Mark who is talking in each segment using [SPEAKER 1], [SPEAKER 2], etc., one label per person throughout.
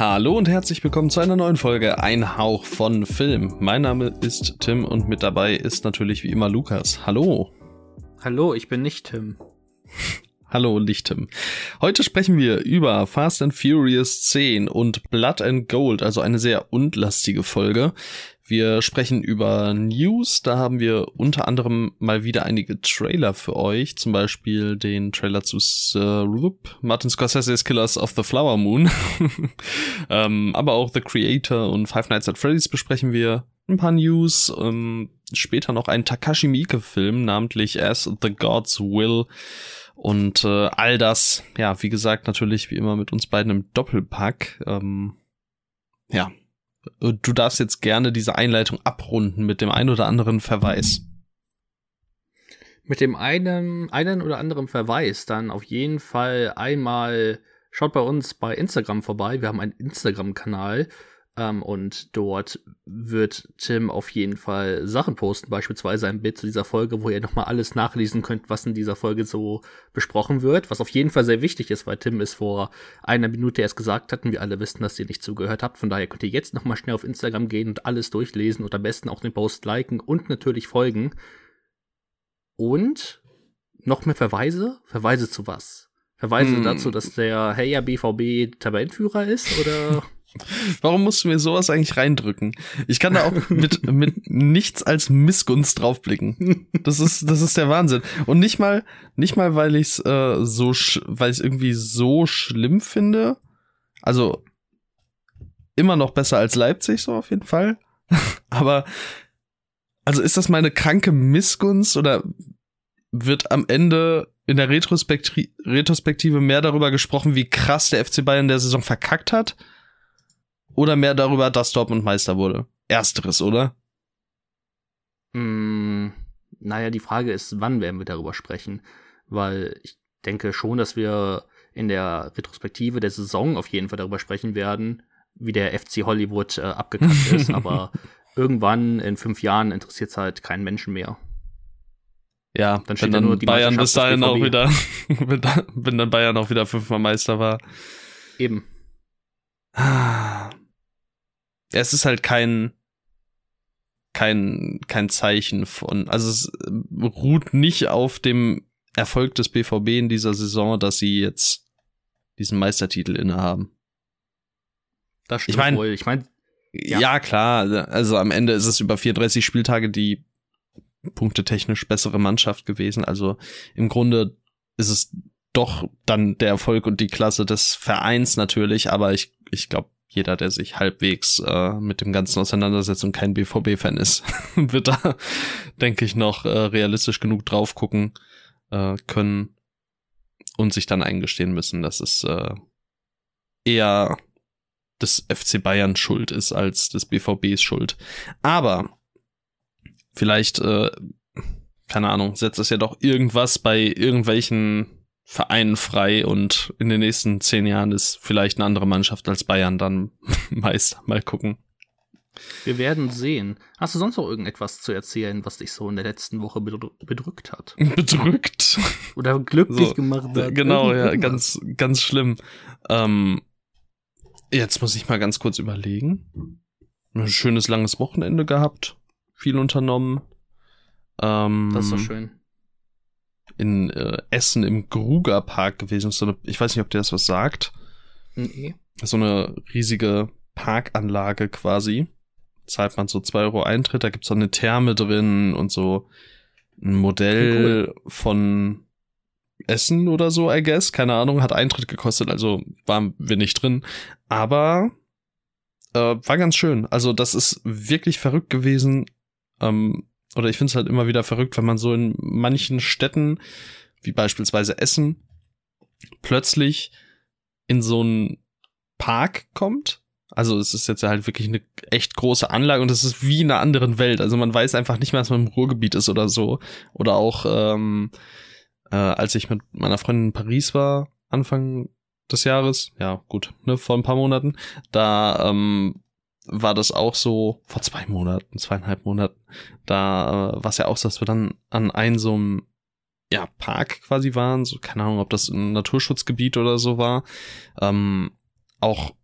[SPEAKER 1] Hallo und herzlich willkommen zu einer neuen Folge Ein Hauch von Film. Mein Name ist Tim und mit dabei ist natürlich wie immer Lukas. Hallo.
[SPEAKER 2] Hallo, ich bin nicht Tim.
[SPEAKER 1] Hallo, nicht Tim. Heute sprechen wir über Fast and Furious 10 und Blood and Gold, also eine sehr undlastige Folge. Wir sprechen über News. Da haben wir unter anderem mal wieder einige Trailer für euch. Zum Beispiel den Trailer zu uh, Martin Scorsese's Killers of the Flower Moon. ähm, aber auch The Creator und Five Nights at Freddy's besprechen wir. Ein paar News. Ähm, später noch einen Takashi Miike-Film, namentlich As the Gods Will. Und äh, all das, ja, wie gesagt, natürlich wie immer mit uns beiden im Doppelpack. Ähm, ja, du darfst jetzt gerne diese Einleitung abrunden mit dem einen oder anderen Verweis.
[SPEAKER 2] Mit dem einen, einen oder anderen Verweis dann auf jeden Fall einmal schaut bei uns bei Instagram vorbei. Wir haben einen Instagram-Kanal ähm, und dort wird Tim auf jeden Fall Sachen posten, beispielsweise ein Bild zu dieser Folge, wo ihr nochmal alles nachlesen könnt, was in dieser Folge so besprochen wird. Was auf jeden Fall sehr wichtig ist, weil Tim es vor einer Minute erst gesagt hat und wir alle wissen, dass ihr nicht zugehört habt. Von daher könnt ihr jetzt nochmal schnell auf Instagram gehen und alles durchlesen und am besten auch den Post liken und natürlich folgen. Und noch mehr Verweise? Verweise zu was? Verweise hm. dazu, dass der Heya BVB Tabellenführer ist oder
[SPEAKER 1] Warum musst du mir sowas eigentlich reindrücken? Ich kann da auch mit, mit nichts als Missgunst draufblicken. Das ist, das ist der Wahnsinn. Und nicht mal, nicht mal, weil ich es äh, so, weil ich irgendwie so schlimm finde. Also immer noch besser als Leipzig, so auf jeden Fall. Aber also ist das meine kranke Missgunst oder wird am Ende in der Retrospekti Retrospektive mehr darüber gesprochen, wie krass der FC Bayern der Saison verkackt hat? Oder mehr darüber, dass Dortmund Meister wurde? Ersteres, oder?
[SPEAKER 2] Mm, naja, die Frage ist, wann werden wir darüber sprechen? Weil ich denke schon, dass wir in der Retrospektive der Saison auf jeden Fall darüber sprechen werden, wie der FC Hollywood äh, abgekackt ist. Aber irgendwann in fünf Jahren interessiert es halt keinen Menschen mehr.
[SPEAKER 1] Ja, dann wenn dann nur die Bayern bis dahin auch wieder, wenn dann Bayern auch wieder fünfmal Meister war.
[SPEAKER 2] Eben.
[SPEAKER 1] Es ist halt kein kein kein Zeichen von, also es ruht nicht auf dem Erfolg des BVB in dieser Saison, dass sie jetzt diesen Meistertitel innehaben.
[SPEAKER 2] Das stimmt ich mein, wohl. Ich meine,
[SPEAKER 1] ja. ja. klar, also am Ende ist es über 34 Spieltage die punktetechnisch bessere Mannschaft gewesen. Also im Grunde ist es doch dann der Erfolg und die Klasse des Vereins natürlich, aber ich, ich glaube, jeder, der sich halbwegs äh, mit dem Ganzen auseinandersetzt und kein BVB-Fan ist, wird da, denke ich, noch äh, realistisch genug drauf gucken äh, können und sich dann eingestehen müssen, dass es äh, eher des FC Bayern schuld ist als des BVBs schuld. Aber vielleicht, äh, keine Ahnung, setzt es ja doch irgendwas bei irgendwelchen Vereinen frei und in den nächsten zehn Jahren ist vielleicht eine andere Mannschaft als Bayern dann Meister. Mal gucken.
[SPEAKER 2] Wir werden sehen. Hast du sonst noch irgendetwas zu erzählen, was dich so in der letzten Woche bedrückt hat?
[SPEAKER 1] Bedrückt?
[SPEAKER 2] Oder glücklich so, gemacht hat?
[SPEAKER 1] Genau, ja, ganz, ganz schlimm. Ähm, jetzt muss ich mal ganz kurz überlegen. Ein schönes langes Wochenende gehabt. Viel unternommen.
[SPEAKER 2] Ähm, das ist doch schön
[SPEAKER 1] in äh, Essen im Gruger Park gewesen. So eine, ich weiß nicht, ob dir das was sagt.
[SPEAKER 2] Nee.
[SPEAKER 1] So eine riesige Parkanlage quasi. Zahlt man so zwei Euro Eintritt, da gibt's so eine Therme drin und so ein Modell cool. von Essen oder so, I guess. Keine Ahnung, hat Eintritt gekostet, also waren wir nicht drin. Aber äh, war ganz schön. Also das ist wirklich verrückt gewesen. Ähm, oder ich finde es halt immer wieder verrückt, wenn man so in manchen Städten, wie beispielsweise Essen, plötzlich in so einen Park kommt. Also es ist jetzt halt wirklich eine echt große Anlage und es ist wie in einer anderen Welt. Also man weiß einfach nicht mehr, dass man im Ruhrgebiet ist oder so. Oder auch, ähm, äh, als ich mit meiner Freundin in Paris war, Anfang des Jahres, ja gut, ne, vor ein paar Monaten, da ähm, war das auch so vor zwei Monaten, zweieinhalb Monaten. Da äh, war es ja auch so, dass wir dann an einem so einem ja, Park quasi waren. So, keine Ahnung, ob das ein Naturschutzgebiet oder so war. Ähm, auch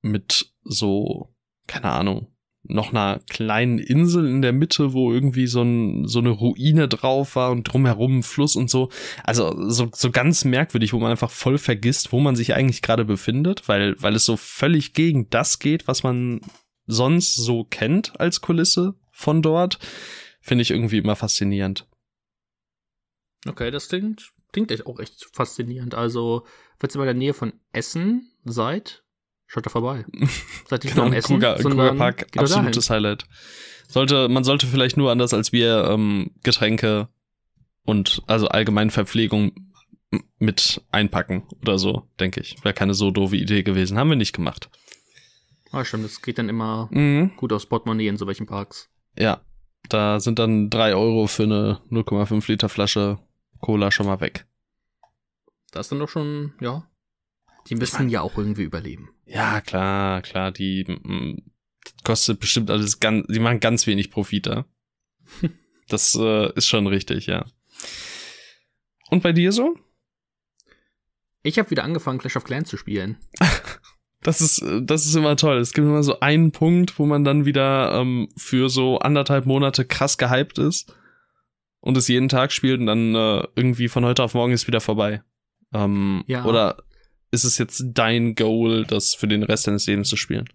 [SPEAKER 1] mit so, keine Ahnung, noch einer kleinen Insel in der Mitte, wo irgendwie so, ein, so eine Ruine drauf war und drumherum ein Fluss und so. Also so, so ganz merkwürdig, wo man einfach voll vergisst, wo man sich eigentlich gerade befindet, weil, weil es so völlig gegen das geht, was man sonst so kennt als Kulisse von dort. Finde ich irgendwie immer faszinierend.
[SPEAKER 2] Okay, das klingt, klingt echt auch echt faszinierend. Also, falls ihr bei der Nähe von Essen seid, schaut da vorbei.
[SPEAKER 1] Seid nicht genau, nur am Essen, Kruger, sondern Park, absolutes Highlight. Sollte, man sollte vielleicht nur anders als wir ähm, Getränke und also allgemein Verpflegung mit einpacken oder so, denke ich. Wäre keine so doofe Idee gewesen. Haben wir nicht gemacht.
[SPEAKER 2] Ah, stimmt, das geht dann immer mhm. gut aus Portemonnaie in so welchen Parks.
[SPEAKER 1] Ja, da sind dann drei Euro für eine 0,5 Liter Flasche Cola schon mal weg.
[SPEAKER 2] Das ist dann doch schon, ja. Die müssen ja auch irgendwie überleben.
[SPEAKER 1] Ja, klar, klar, die m, kostet bestimmt alles ganz, die machen ganz wenig Profit da. das äh, ist schon richtig, ja. Und bei dir so?
[SPEAKER 2] Ich habe wieder angefangen, Clash of Clans zu spielen.
[SPEAKER 1] Das ist, das ist immer toll. Es gibt immer so einen Punkt, wo man dann wieder ähm, für so anderthalb Monate krass gehypt ist und es jeden Tag spielt und dann äh, irgendwie von heute auf morgen ist wieder vorbei. Ähm, ja. Oder ist es jetzt dein Goal, das für den Rest deines Lebens zu spielen?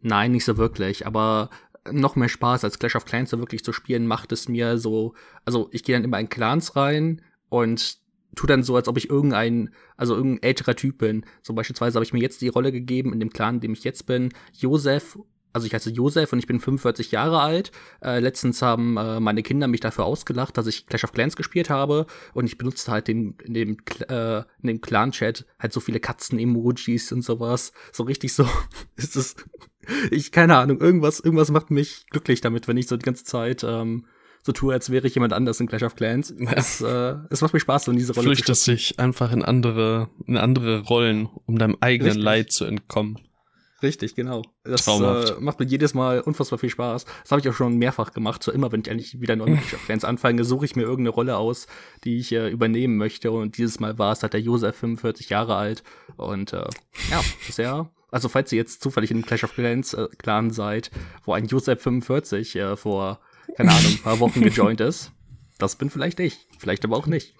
[SPEAKER 2] Nein, nicht so wirklich, aber noch mehr Spaß als Clash of Clans so wirklich zu spielen macht es mir so, also ich gehe dann immer in Clans rein und tu dann so, als ob ich irgendein, also irgendein älterer Typ bin. So beispielsweise habe ich mir jetzt die Rolle gegeben in dem Clan, in dem ich jetzt bin, Josef also ich heiße Josef und ich bin 45 Jahre alt. Äh, letztens haben äh, meine Kinder mich dafür ausgelacht, dass ich Clash of Clans gespielt habe und ich benutzte halt den, in dem, äh, dem Clan-Chat halt so viele Katzen-Emojis und sowas. So richtig so ist es. Ich, keine Ahnung, irgendwas, irgendwas macht mich glücklich damit, wenn ich so die ganze Zeit ähm, so tue, als wäre ich jemand anders in Clash of Clans. Es, äh, es macht mir Spaß, so in diese Rolle
[SPEAKER 1] Flüchtest zu dich einfach in andere, in andere Rollen, um deinem eigenen Richtig. Leid zu entkommen.
[SPEAKER 2] Richtig, genau. Das äh, macht mir jedes Mal unfassbar viel Spaß. Das habe ich auch schon mehrfach gemacht. So immer, wenn ich eigentlich wieder neu mit Fans anfange, suche ich mir irgendeine Rolle aus, die ich äh, übernehmen möchte. Und dieses Mal war es halt der Josef 45 Jahre alt. Und äh, ja, sehr. Also falls ihr jetzt zufällig in Clash of Clans äh, Clan seid, wo ein Josef 45 äh, vor, keine Ahnung, ein paar Wochen gejoint ist, das bin vielleicht ich. Vielleicht aber auch nicht.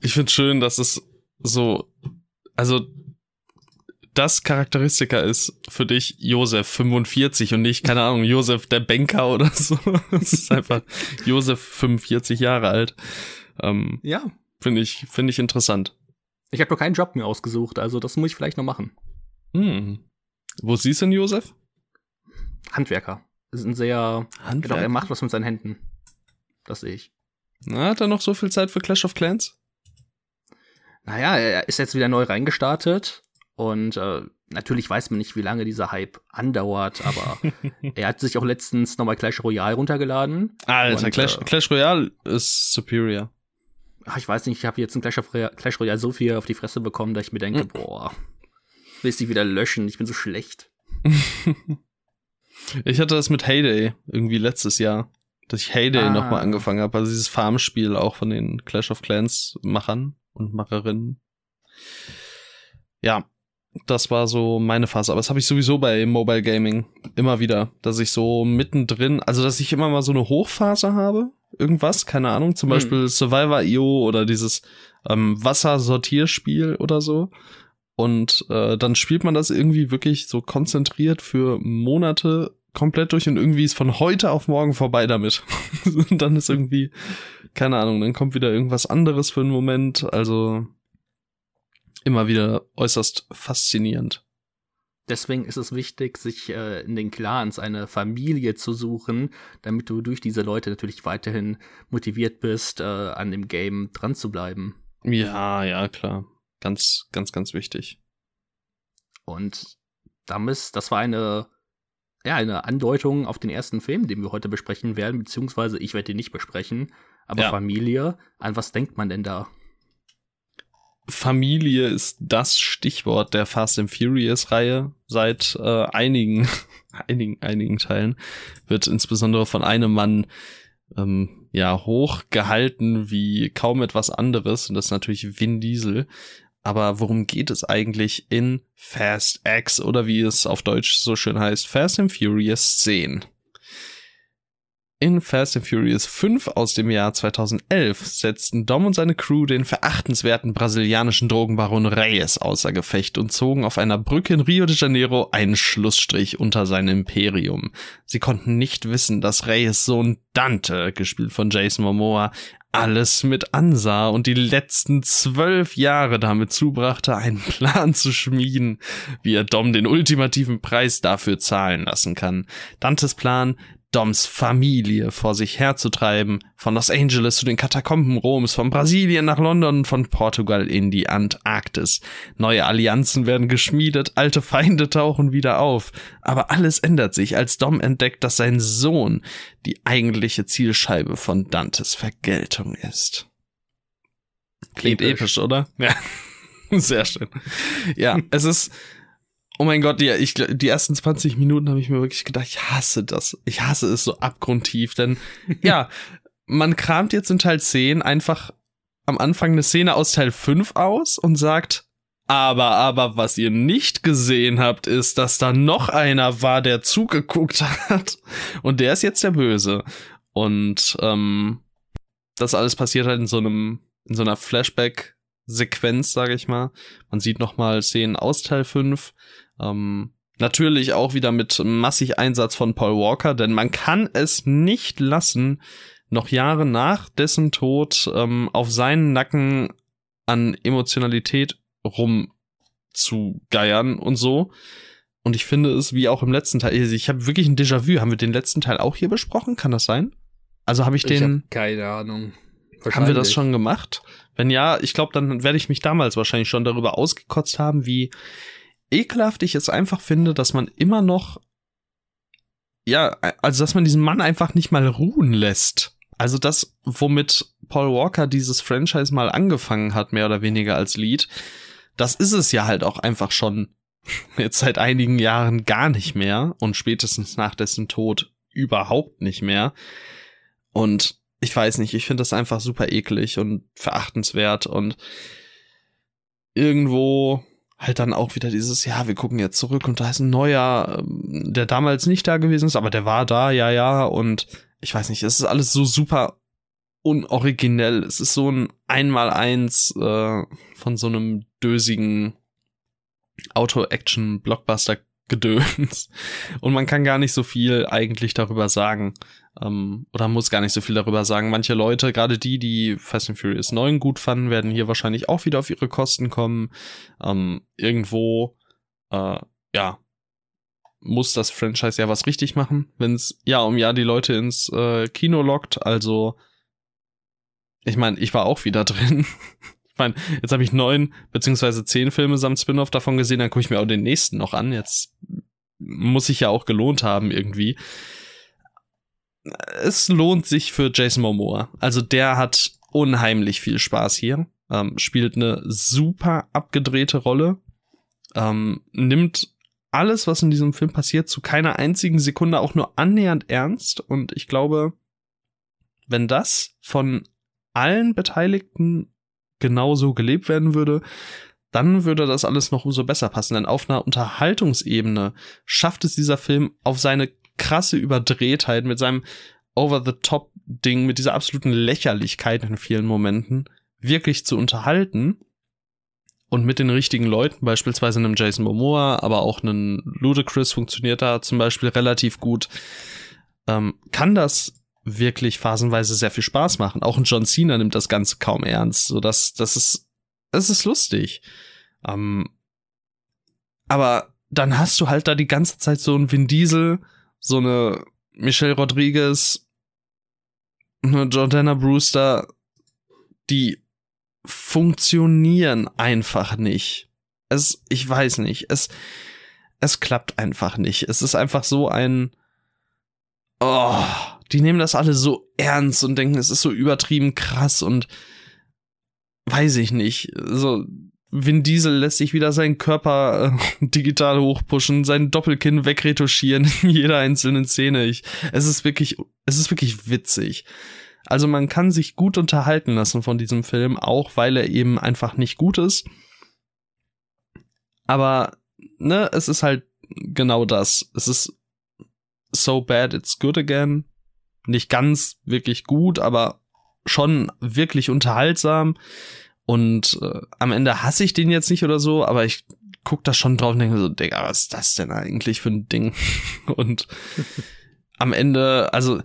[SPEAKER 1] Ich finde schön, dass es so, also das Charakteristika ist für dich Josef 45 und nicht, keine Ahnung, Josef der Banker oder so. Es ist einfach Josef 45 Jahre alt. Ähm, ja. Finde ich, finde ich interessant.
[SPEAKER 2] Ich habe noch keinen Job mehr ausgesucht, also das muss ich vielleicht noch machen.
[SPEAKER 1] Hm. Wo siehst du denn Josef?
[SPEAKER 2] Handwerker. Ist ein sehr, Handwerker? Genau, er macht was mit seinen Händen. Das sehe ich.
[SPEAKER 1] Na, hat er noch so viel Zeit für Clash of Clans?
[SPEAKER 2] Naja, er ist jetzt wieder neu reingestartet und äh, natürlich weiß man nicht, wie lange dieser Hype andauert, aber er hat sich auch letztens nochmal Clash Royale runtergeladen.
[SPEAKER 1] Alter, und, Clash, äh, Clash Royale ist superior.
[SPEAKER 2] Ach, ich weiß nicht, ich habe jetzt in Clash, Royale, Clash Royale so viel auf die Fresse bekommen, dass ich mir denke, mhm. boah, willst du wieder löschen, ich bin so schlecht.
[SPEAKER 1] ich hatte das mit Heyday irgendwie letztes Jahr, dass ich Heyday ah. nochmal angefangen habe, also dieses Farmspiel auch von den Clash of Clans Machern und Macherinnen. Ja, das war so meine Phase. Aber das habe ich sowieso bei Mobile Gaming immer wieder, dass ich so mittendrin, also dass ich immer mal so eine Hochphase habe, irgendwas, keine Ahnung, zum mhm. Beispiel Survivor.io oder dieses ähm, Wassersortierspiel oder so. Und äh, dann spielt man das irgendwie wirklich so konzentriert für Monate komplett durch und irgendwie ist von heute auf morgen vorbei damit. und dann ist irgendwie, keine Ahnung, dann kommt wieder irgendwas anderes für einen Moment. Also immer wieder äußerst faszinierend.
[SPEAKER 2] Deswegen ist es wichtig, sich äh, in den Clans eine Familie zu suchen, damit du durch diese Leute natürlich weiterhin motiviert bist, äh, an dem Game dran zu bleiben.
[SPEAKER 1] Ja, ja, klar. Ganz, ganz, ganz wichtig.
[SPEAKER 2] Und damit, das war eine, ja, eine Andeutung auf den ersten Film, den wir heute besprechen werden, beziehungsweise ich werde ihn nicht besprechen, aber ja. Familie, an was denkt man denn da?
[SPEAKER 1] Familie ist das Stichwort der Fast and Furious Reihe seit äh, einigen, einigen, einigen Teilen. Wird insbesondere von einem Mann ähm, ja hochgehalten wie kaum etwas anderes und das ist natürlich Vin Diesel. Aber worum geht es eigentlich in Fast X oder wie es auf Deutsch so schön heißt, Fast and Furious 10? In Fast and Furious 5 aus dem Jahr 2011 setzten Dom und seine Crew den verachtenswerten brasilianischen Drogenbaron Reyes außer Gefecht und zogen auf einer Brücke in Rio de Janeiro einen Schlussstrich unter sein Imperium. Sie konnten nicht wissen, dass Reyes Sohn Dante, gespielt von Jason Momoa, alles mit ansah und die letzten zwölf Jahre damit zubrachte, einen Plan zu schmieden, wie er Dom den ultimativen Preis dafür zahlen lassen kann. Dantes Plan, Doms Familie vor sich herzutreiben, von Los Angeles zu den Katakomben Roms, von Brasilien nach London, von Portugal in die Antarktis. Neue Allianzen werden geschmiedet, alte Feinde tauchen wieder auf. Aber alles ändert sich, als Dom entdeckt, dass sein Sohn die eigentliche Zielscheibe von Dantes Vergeltung ist. Klingt episch, episch oder? Ja. Sehr schön. Ja, es ist, Oh mein Gott, die, ich, die ersten 20 Minuten habe ich mir wirklich gedacht, ich hasse das. Ich hasse es so abgrundtief, denn ja, man kramt jetzt in Teil 10 einfach am Anfang eine Szene aus Teil 5 aus und sagt, aber, aber, was ihr nicht gesehen habt, ist, dass da noch einer war, der zugeguckt hat. Und der ist jetzt der Böse. Und ähm, das alles passiert halt in so einem, in so einer Flashback-Sequenz, sage ich mal. Man sieht noch mal Szenen aus Teil 5 ähm, natürlich auch wieder mit massig Einsatz von Paul Walker, denn man kann es nicht lassen, noch Jahre nach dessen Tod ähm, auf seinen Nacken an Emotionalität rumzugeiern und so. Und ich finde es, wie auch im letzten Teil, also ich habe wirklich ein Déjà-vu. Haben wir den letzten Teil auch hier besprochen? Kann das sein? Also habe ich den. Ich hab
[SPEAKER 2] keine Ahnung.
[SPEAKER 1] Haben wir das schon gemacht? Wenn ja, ich glaube, dann werde ich mich damals wahrscheinlich schon darüber ausgekotzt haben, wie ekelhaft ich es einfach finde, dass man immer noch, ja, also dass man diesen Mann einfach nicht mal ruhen lässt. Also das, womit Paul Walker dieses Franchise mal angefangen hat, mehr oder weniger als Lied, das ist es ja halt auch einfach schon jetzt seit einigen Jahren gar nicht mehr und spätestens nach dessen Tod überhaupt nicht mehr. Und ich weiß nicht, ich finde das einfach super eklig und verachtenswert und irgendwo halt dann auch wieder dieses, ja, wir gucken jetzt zurück und da ist ein neuer, ähm, der damals nicht da gewesen ist, aber der war da, ja, ja, und ich weiß nicht, es ist alles so super unoriginell. Es ist so ein Einmaleins äh, von so einem dösigen Auto-Action-Blockbuster Gedöns. Und man kann gar nicht so viel eigentlich darüber sagen. Ähm, oder muss gar nicht so viel darüber sagen. Manche Leute, gerade die, die Fast and Furious 9 gut fanden, werden hier wahrscheinlich auch wieder auf ihre Kosten kommen. Ähm, irgendwo, äh, ja, muss das Franchise ja was richtig machen, wenn es Jahr um Jahr die Leute ins äh, Kino lockt. Also, ich meine, ich war auch wieder drin. Meine, jetzt habe ich neun beziehungsweise zehn Filme samt Spin-off davon gesehen, dann gucke ich mir auch den nächsten noch an. Jetzt muss ich ja auch gelohnt haben irgendwie es lohnt sich für Jason Momoa. Also der hat unheimlich viel Spaß hier, ähm, spielt eine super abgedrehte Rolle, ähm, nimmt alles, was in diesem Film passiert, zu keiner einzigen Sekunde auch nur annähernd ernst. Und ich glaube, wenn das von allen Beteiligten genauso gelebt werden würde, dann würde das alles noch umso besser passen. Denn auf einer Unterhaltungsebene schafft es dieser Film auf seine krasse Überdrehtheit, mit seinem Over-the-Top-Ding, mit dieser absoluten Lächerlichkeit in vielen Momenten wirklich zu unterhalten und mit den richtigen Leuten, beispielsweise einem Jason Momoa, aber auch einem Ludacris funktioniert da zum Beispiel relativ gut, ähm, kann das wirklich phasenweise sehr viel Spaß machen. Auch ein John Cena nimmt das Ganze kaum ernst, so dass das ist, es ist lustig. Ähm, aber dann hast du halt da die ganze Zeit so ein Vin Diesel, so eine Michelle Rodriguez, eine Jordana Brewster, die funktionieren einfach nicht. Es, ich weiß nicht, es, es klappt einfach nicht. Es ist einfach so ein, oh, die nehmen das alle so ernst und denken, es ist so übertrieben krass und weiß ich nicht. So, Vin Diesel lässt sich wieder seinen Körper äh, digital hochpushen, sein Doppelkinn wegretuschieren in jeder einzelnen Szene. Ich, es ist wirklich, es ist wirklich witzig. Also man kann sich gut unterhalten lassen von diesem Film, auch weil er eben einfach nicht gut ist. Aber, ne, es ist halt genau das. Es ist so bad it's good again. Nicht ganz wirklich gut, aber schon wirklich unterhaltsam. Und äh, am Ende hasse ich den jetzt nicht oder so, aber ich guck da schon drauf und denke so, Digga, was ist das denn eigentlich für ein Ding? und am Ende, also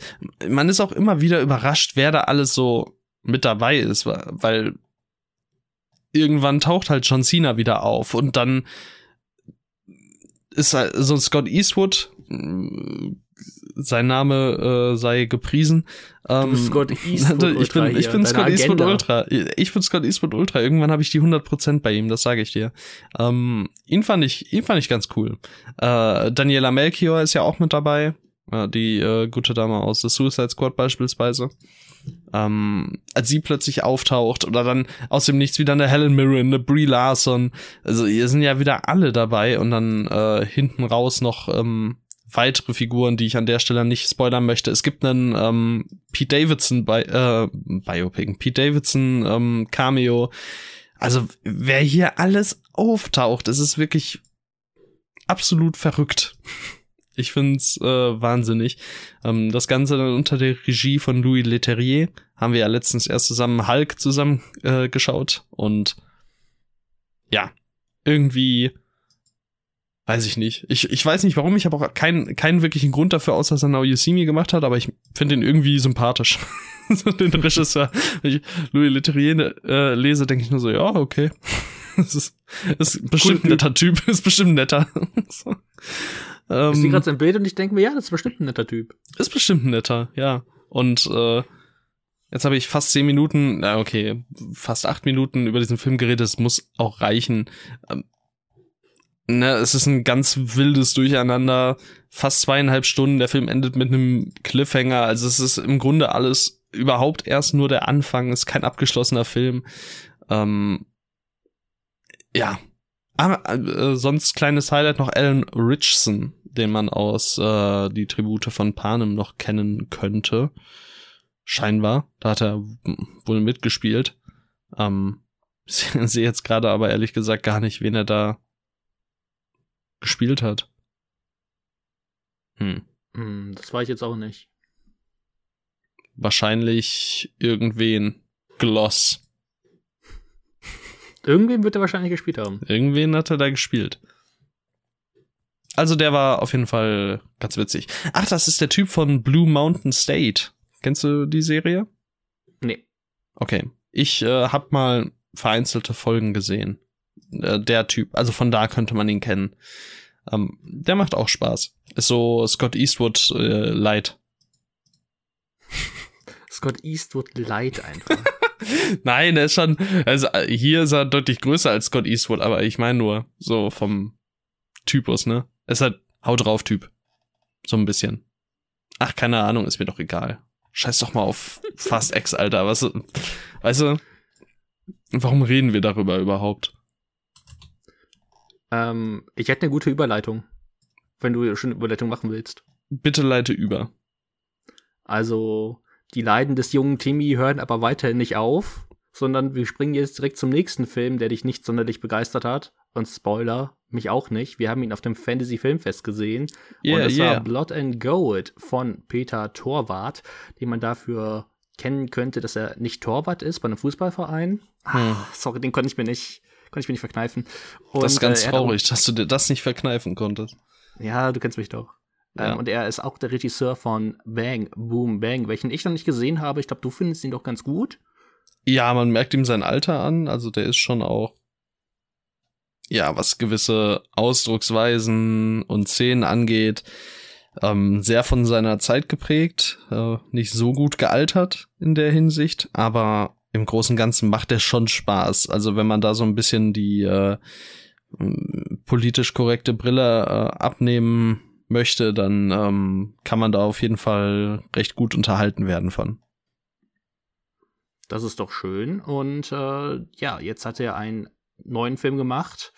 [SPEAKER 1] man ist auch immer wieder überrascht, wer da alles so mit dabei ist, weil irgendwann taucht halt John Cena wieder auf und dann ist halt so ein Scott Eastwood, sein Name äh, sei gepriesen.
[SPEAKER 2] Ähm, Scott Eastwood
[SPEAKER 1] ich bin, ich bin Scott Eastwood Ultra. Ich bin Scott Eastwood Ultra. Irgendwann habe ich die 100% bei ihm, das sage ich dir. Ähm, ihn fand ich, ihn fand ich ganz cool. Äh, Daniela Melchior ist ja auch mit dabei. Äh, die äh, gute Dame aus The Suicide Squad beispielsweise. Ähm, als sie plötzlich auftaucht oder dann aus dem Nichts wieder eine Helen Mirren, eine Brie Larson. Also hier sind ja wieder alle dabei und dann äh, hinten raus noch ähm, weitere Figuren, die ich an der Stelle nicht spoilern möchte. Es gibt einen ähm, Pete Davidson bei äh, Biopic, Pete Davidson ähm, Cameo. Also wer hier alles auftaucht, es ist wirklich absolut verrückt. Ich find's äh, wahnsinnig. Ähm, das Ganze dann unter der Regie von Louis Leterrier haben wir ja letztens erst zusammen Hulk zusammen äh, geschaut und ja, irgendwie Weiß ich nicht. Ich, ich weiß nicht warum, ich habe auch keinen, keinen wirklichen Grund dafür, außer dass er Now You See Me gemacht hat, aber ich finde ihn irgendwie sympathisch. so den Regisseur. Wenn ich Louis Leterrier äh, lese, denke ich nur so, ja, okay. das ist, ist bestimmt cool, ein netter Typ, ist bestimmt netter. so.
[SPEAKER 2] ähm, ich sehe gerade sein Bild und ich denke mir, ja, das ist bestimmt ein netter Typ.
[SPEAKER 1] Ist bestimmt ein netter, ja. Und äh, Jetzt habe ich fast zehn Minuten, na okay, fast acht Minuten über diesen Film geredet. Es muss auch reichen. Ne, es ist ein ganz wildes Durcheinander, fast zweieinhalb Stunden, der Film endet mit einem Cliffhanger, also es ist im Grunde alles überhaupt erst nur der Anfang, ist kein abgeschlossener Film. Ähm, ja. Aber äh, sonst kleines Highlight noch Alan Richson, den man aus äh, die Tribute von Panem noch kennen könnte. Scheinbar. Da hat er wohl mitgespielt. Ähm, sehe jetzt gerade aber ehrlich gesagt gar nicht, wen er da gespielt hat.
[SPEAKER 2] Hm. hm. Das war ich jetzt auch nicht.
[SPEAKER 1] Wahrscheinlich irgendwen. Gloss.
[SPEAKER 2] Irgendwen wird er wahrscheinlich gespielt haben.
[SPEAKER 1] Irgendwen hat er da gespielt. Also der war auf jeden Fall ganz witzig. Ach, das ist der Typ von Blue Mountain State. Kennst du die Serie?
[SPEAKER 2] Nee.
[SPEAKER 1] Okay. Ich äh, hab mal vereinzelte Folgen gesehen. Äh, der Typ. Also von da könnte man ihn kennen. Ähm, der macht auch Spaß. Ist so Scott Eastwood äh, light.
[SPEAKER 2] Scott Eastwood light einfach.
[SPEAKER 1] Nein, er ist schon, also äh, hier ist er deutlich größer als Scott Eastwood, aber ich meine nur so vom Typus, ne? Er ist halt Haut drauf Typ. So ein bisschen. Ach, keine Ahnung, ist mir doch egal. Scheiß doch mal auf Fast X, Alter. Was, weißt du, warum reden wir darüber überhaupt?
[SPEAKER 2] Ähm, ich hätte eine gute Überleitung, wenn du schon eine Überleitung machen willst.
[SPEAKER 1] Bitte leite über.
[SPEAKER 2] Also, die Leiden des jungen Timmy hören aber weiterhin nicht auf, sondern wir springen jetzt direkt zum nächsten Film, der dich nicht sonderlich begeistert hat. Und Spoiler, mich auch nicht. Wir haben ihn auf dem Fantasy Filmfest gesehen. Yeah, und das yeah. war Blood and Gold von Peter Torwart, den man dafür kennen könnte, dass er nicht Torwart ist bei einem Fußballverein. Hm. Ah, sorry, den konnte ich mir nicht Konnte ich mir nicht verkneifen.
[SPEAKER 1] Und, das ist ganz äh, traurig, dass du dir das nicht verkneifen konntest.
[SPEAKER 2] Ja, du kennst mich doch. Ja. Ähm, und er ist auch der Regisseur von Bang, Boom, Bang, welchen ich noch nicht gesehen habe. Ich glaube, du findest ihn doch ganz gut.
[SPEAKER 1] Ja, man merkt ihm sein Alter an. Also der ist schon auch, ja, was gewisse Ausdrucksweisen und Szenen angeht, ähm, sehr von seiner Zeit geprägt. Äh, nicht so gut gealtert in der Hinsicht, aber im Großen und Ganzen macht der schon Spaß. Also wenn man da so ein bisschen die äh, politisch korrekte Brille äh, abnehmen möchte, dann ähm, kann man da auf jeden Fall recht gut unterhalten werden von.
[SPEAKER 2] Das ist doch schön. Und äh, ja, jetzt hat er einen neuen Film gemacht.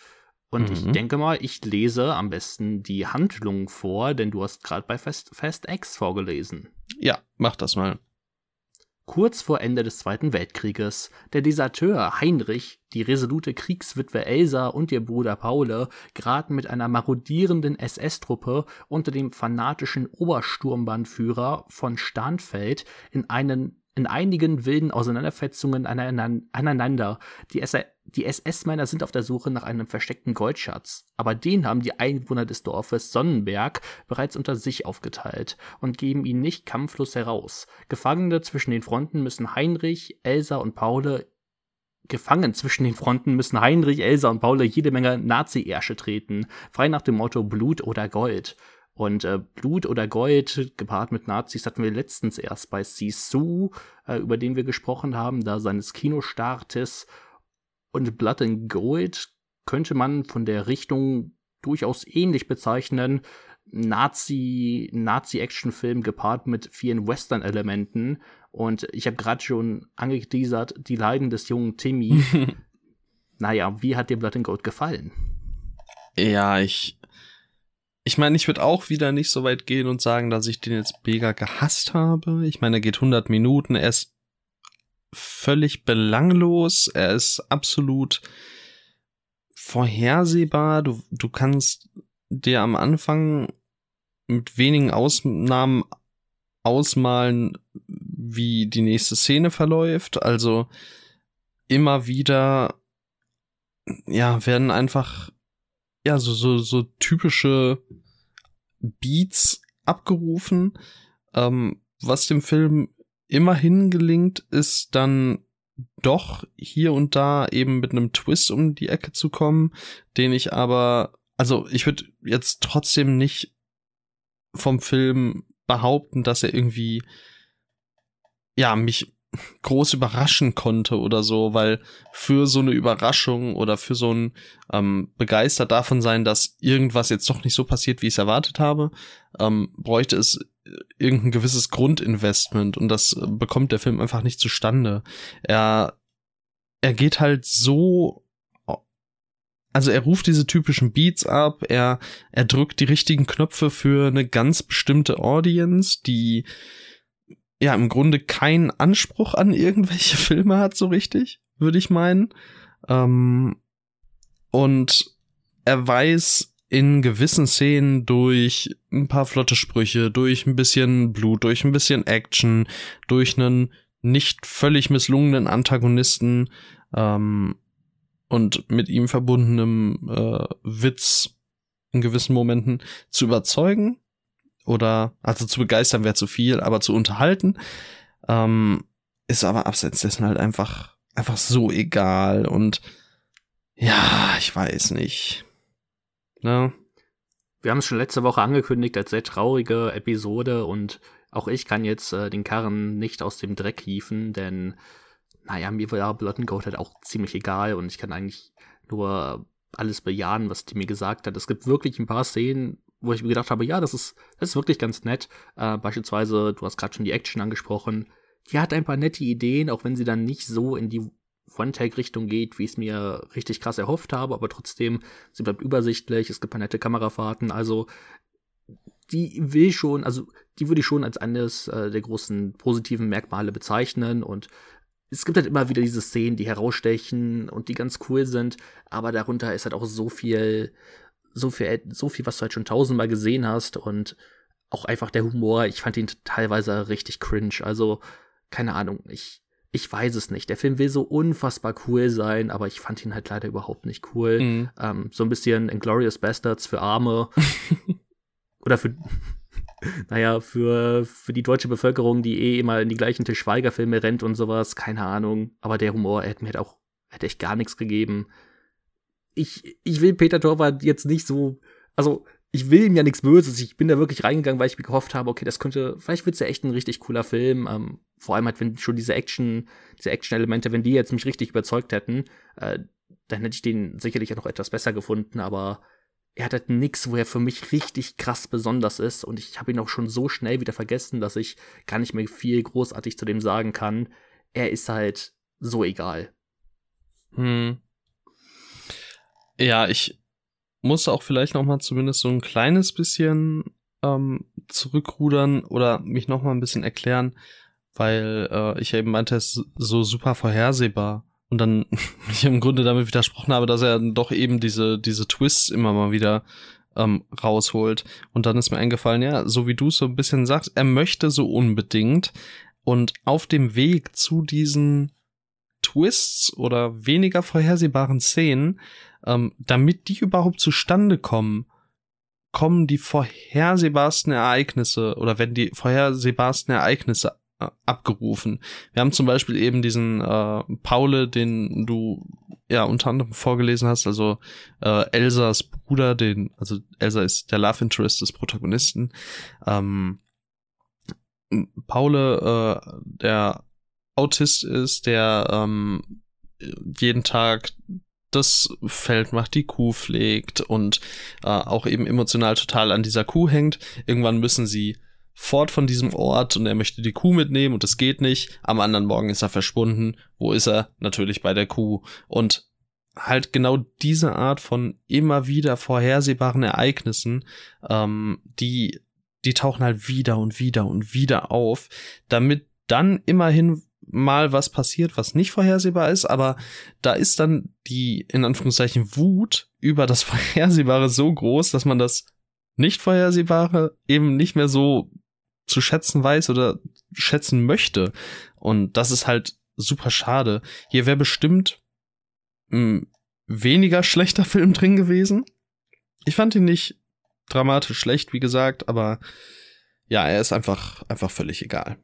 [SPEAKER 2] Und mhm. ich denke mal, ich lese am besten die Handlung vor, denn du hast gerade bei Fast, Fast X vorgelesen.
[SPEAKER 1] Ja, mach das mal.
[SPEAKER 2] Kurz vor Ende des Zweiten Weltkrieges. Der Deserteur Heinrich, die resolute Kriegswitwe Elsa und ihr Bruder Paule geraten mit einer marodierenden SS-Truppe unter dem fanatischen Obersturmbannführer von Starnfeld in einen in einigen wilden Auseinanderfetzungen aneinander. Die, die SS-Männer sind auf der Suche nach einem versteckten Goldschatz, aber den haben die Einwohner des Dorfes Sonnenberg bereits unter sich aufgeteilt und geben ihn nicht kampflos heraus. Gefangene zwischen den Fronten müssen Heinrich, Elsa und Paule Gefangen zwischen den Fronten müssen Heinrich, Elsa und Paule jede Menge Nazi-Ärsche treten, frei nach dem Motto Blut oder Gold. Und äh, Blut oder Gold gepaart mit Nazis hatten wir letztens erst bei Sisu, äh, über den wir gesprochen haben, da seines Kinostartes. Und Blood and Gold könnte man von der Richtung durchaus ähnlich bezeichnen. Nazi, Nazi-Action-Film gepaart mit vielen Western-Elementen. Und ich habe gerade schon angeteasert, die Leiden des jungen Timmy. naja, wie hat dir Blood and Gold gefallen?
[SPEAKER 1] Ja, ich ich meine, ich würde auch wieder nicht so weit gehen und sagen, dass ich den jetzt mega gehasst habe. Ich meine, er geht 100 Minuten, er ist völlig belanglos, er ist absolut vorhersehbar. Du, du kannst dir am Anfang mit wenigen Ausnahmen ausmalen, wie die nächste Szene verläuft. Also immer wieder, ja, werden einfach ja, so, so, so typische Beats abgerufen. Ähm, was dem Film immerhin gelingt, ist dann doch hier und da eben mit einem Twist um die Ecke zu kommen, den ich aber, also ich würde jetzt trotzdem nicht vom Film behaupten, dass er irgendwie, ja, mich groß überraschen konnte oder so, weil für so eine Überraschung oder für so ein ähm, begeistert davon sein, dass irgendwas jetzt doch nicht so passiert, wie ich es erwartet habe, ähm, bräuchte es irgendein gewisses Grundinvestment und das bekommt der Film einfach nicht zustande. Er er geht halt so also er ruft diese typischen Beats ab, er er drückt die richtigen Knöpfe für eine ganz bestimmte Audience, die ja im Grunde keinen Anspruch an irgendwelche Filme hat, so richtig, würde ich meinen. Ähm, und er weiß in gewissen Szenen durch ein paar flotte Sprüche, durch ein bisschen Blut, durch ein bisschen Action, durch einen nicht völlig misslungenen Antagonisten ähm, und mit ihm verbundenem äh, Witz in gewissen Momenten zu überzeugen oder also zu begeistern wäre zu viel, aber zu unterhalten ähm, ist aber abseits dessen halt einfach einfach so egal und ja, ich weiß nicht. Ne?
[SPEAKER 2] Wir haben es schon letzte Woche angekündigt als sehr traurige Episode und auch ich kann jetzt äh, den Karren nicht aus dem Dreck hieven, denn naja, mir war Blood and Goat halt auch ziemlich egal und ich kann eigentlich nur alles bejahen, was die mir gesagt hat. Es gibt wirklich ein paar Szenen, wo ich mir gedacht habe, ja, das ist, das ist wirklich ganz nett. Äh, beispielsweise, du hast gerade schon die Action angesprochen. Die hat ein paar nette Ideen, auch wenn sie dann nicht so in die One-Take-Richtung geht, wie ich es mir richtig krass erhofft habe, aber trotzdem, sie bleibt übersichtlich, es gibt paar nette Kamerafahrten, also die will schon, also die würde ich schon als eines äh, der großen positiven Merkmale bezeichnen und es gibt halt immer wieder diese Szenen, die herausstechen und die ganz cool sind, aber darunter ist halt auch so viel so viel, so viel, was du halt schon tausendmal gesehen hast und auch einfach der Humor, ich fand ihn teilweise richtig cringe. Also, keine Ahnung, ich, ich weiß es nicht. Der Film will so unfassbar cool sein, aber ich fand ihn halt leider überhaupt nicht cool. Mhm. Ähm, so ein bisschen Inglorious Bastards für Arme. Oder für, naja, für, für die deutsche Bevölkerung, die eh immer in die gleichen Til Schweiger-Filme rennt und sowas. Keine Ahnung. Aber der Humor, er hätte mir halt auch, hätte echt gar nichts gegeben ich, ich will Peter Torwart jetzt nicht so, also ich will ihm ja nichts Böses. Ich bin da wirklich reingegangen, weil ich mir gehofft habe, okay, das könnte, vielleicht wird's ja echt ein richtig cooler Film. Ähm, vor allem halt, wenn schon diese Action, diese Action-Elemente, wenn die jetzt mich richtig überzeugt hätten, äh, dann hätte ich den sicherlich auch noch etwas besser gefunden, aber er hat halt nix, wo er für mich richtig krass besonders ist und ich habe ihn auch schon so schnell wieder vergessen, dass ich gar nicht mehr viel großartig zu dem sagen kann. Er ist halt so egal.
[SPEAKER 1] Hm. Ja, ich muss auch vielleicht noch mal zumindest so ein kleines bisschen ähm, zurückrudern oder mich noch mal ein bisschen erklären, weil äh, ich eben meinte, es ist so super vorhersehbar. Und dann ich im Grunde damit widersprochen habe, dass er doch eben diese, diese Twists immer mal wieder ähm, rausholt. Und dann ist mir eingefallen, ja, so wie du es so ein bisschen sagst, er möchte so unbedingt. Und auf dem Weg zu diesen Twists oder weniger vorhersehbaren Szenen, ähm, damit die überhaupt zustande kommen, kommen die vorhersehbarsten Ereignisse oder werden die vorhersehbarsten Ereignisse äh, abgerufen. Wir haben zum Beispiel eben diesen äh, Paule, den du ja unter anderem vorgelesen hast, also äh, Elsas Bruder, den, also Elsa ist der Love Interest des Protagonisten. Ähm, Paule, äh, der Autist ist, der ähm, jeden Tag das Feld macht, die Kuh pflegt und äh, auch eben emotional total an dieser Kuh hängt. Irgendwann müssen sie fort von diesem Ort und er möchte die Kuh mitnehmen und es geht nicht. Am anderen Morgen ist er verschwunden. Wo ist er? Natürlich bei der Kuh. Und halt genau diese Art von immer wieder vorhersehbaren Ereignissen, ähm, die, die tauchen halt wieder und wieder und wieder auf, damit dann immerhin mal was passiert, was nicht vorhersehbar ist, aber da ist dann die, in Anführungszeichen, Wut über das Vorhersehbare so groß, dass man das nicht Vorhersehbare eben nicht mehr so zu schätzen weiß oder schätzen möchte. Und das ist halt super schade. Hier wäre bestimmt ein weniger schlechter Film drin gewesen. Ich fand ihn nicht dramatisch schlecht, wie gesagt, aber ja, er ist einfach, einfach völlig egal.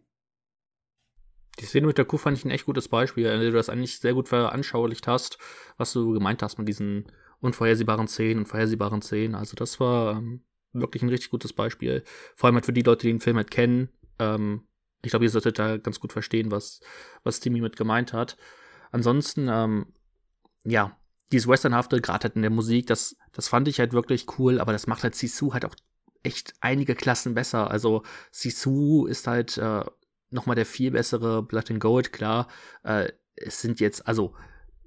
[SPEAKER 2] Die Szene mit der Kuh fand ich ein echt gutes Beispiel, in der du das eigentlich sehr gut veranschaulicht hast, was du gemeint hast mit diesen unvorhersehbaren Szenen und vorhersehbaren Szenen. Also das war ähm, wirklich ein richtig gutes Beispiel. Vor allem halt für die Leute, die den Film halt kennen. Ähm, ich glaube, ihr solltet da ganz gut verstehen, was, was Timmy mit gemeint hat. Ansonsten, ähm, ja, dieses Westernhafte, gerade halt in der Musik, das, das fand ich halt wirklich cool, aber das macht halt Sisu halt auch echt einige Klassen besser. Also Sisu ist halt äh, nochmal der viel bessere Blood and Gold, klar. Äh, es sind jetzt, also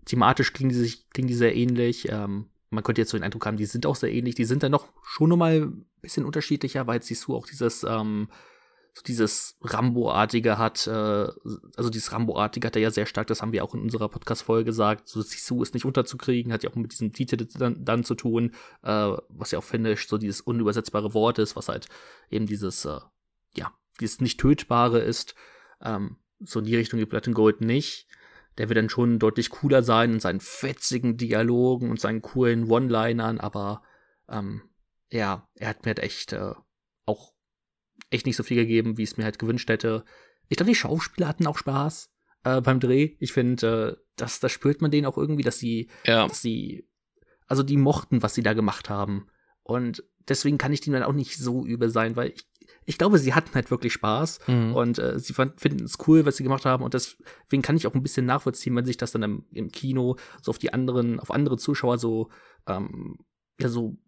[SPEAKER 2] thematisch klingen die, sich, klingen die sehr ähnlich. Ähm, man könnte jetzt so den Eindruck haben, die sind auch sehr ähnlich. Die sind dann noch schon nochmal ein bisschen unterschiedlicher, weil Sisu auch dieses, ähm, so dieses Rambo-artige hat, äh, also dieses Rambo-artige hat er ja sehr stark, das haben wir auch in unserer Podcast-Folge gesagt. So Sisu ist nicht unterzukriegen, hat ja auch mit diesem Titel dann, dann zu tun, äh, was ja auch Finnish so dieses unübersetzbare Wort ist, was halt eben dieses, äh, ja, dieses nicht tötbare ist. Ähm, so in die Richtung geht Blood and Gold nicht der wird dann schon deutlich cooler sein in seinen fetzigen Dialogen und seinen coolen One-Linern, aber ähm, ja, er hat mir halt echt äh, auch echt nicht so viel gegeben, wie ich es mir halt gewünscht hätte. Ich glaube, die Schauspieler hatten auch Spaß äh, beim Dreh. Ich finde, äh, das, das spürt man denen auch irgendwie, dass sie, ja. dass sie, also die mochten, was sie da gemacht haben. Und deswegen kann ich denen dann auch nicht so übel sein, weil ich ich glaube, sie hatten halt wirklich Spaß mhm. und äh, sie finden es cool, was sie gemacht haben und deswegen kann ich auch ein bisschen nachvollziehen, wenn sich das dann im, im Kino so auf die anderen, auf andere Zuschauer so, ähm, ja, so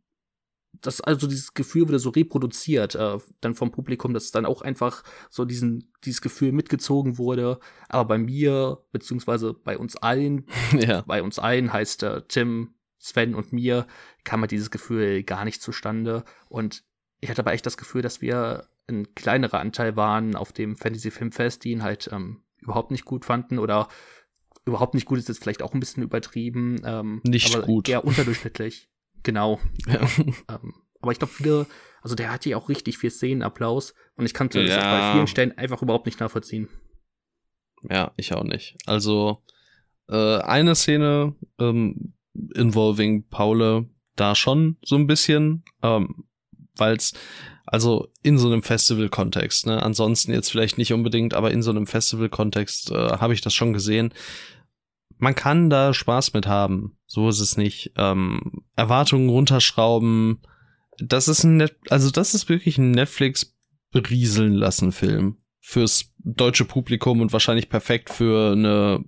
[SPEAKER 2] das also dieses Gefühl wurde so reproduziert äh, dann vom Publikum, dass dann auch einfach so diesen dieses Gefühl mitgezogen wurde. Aber bei mir beziehungsweise bei uns allen, ja. bei uns allen heißt äh, Tim, Sven und mir kam halt dieses Gefühl gar nicht zustande. Und ich hatte aber echt das Gefühl, dass wir ein kleinerer Anteil waren auf dem Fantasy Filmfest, die ihn halt ähm, überhaupt nicht gut fanden oder überhaupt nicht gut ist jetzt vielleicht auch ein bisschen übertrieben. Ähm,
[SPEAKER 1] nicht
[SPEAKER 2] aber
[SPEAKER 1] gut.
[SPEAKER 2] Eher unterdurchschnittlich. Genau. Ja. ähm, aber ich glaube, viele, also der hat ja auch richtig viel Szenenapplaus und ich kann das ja. bei vielen Stellen einfach überhaupt nicht nachvollziehen.
[SPEAKER 1] Ja, ich auch nicht. Also äh, eine Szene ähm, involving Paule da schon so ein bisschen, ähm, weil es also in so einem Festival-Kontext, ne? Ansonsten jetzt vielleicht nicht unbedingt, aber in so einem Festival-Kontext äh, habe ich das schon gesehen. Man kann da Spaß mit haben. So ist es nicht. Ähm, Erwartungen runterschrauben. Das ist ein Net also das ist wirklich ein Netflix berieseln lassen Film fürs deutsche Publikum und wahrscheinlich perfekt für eine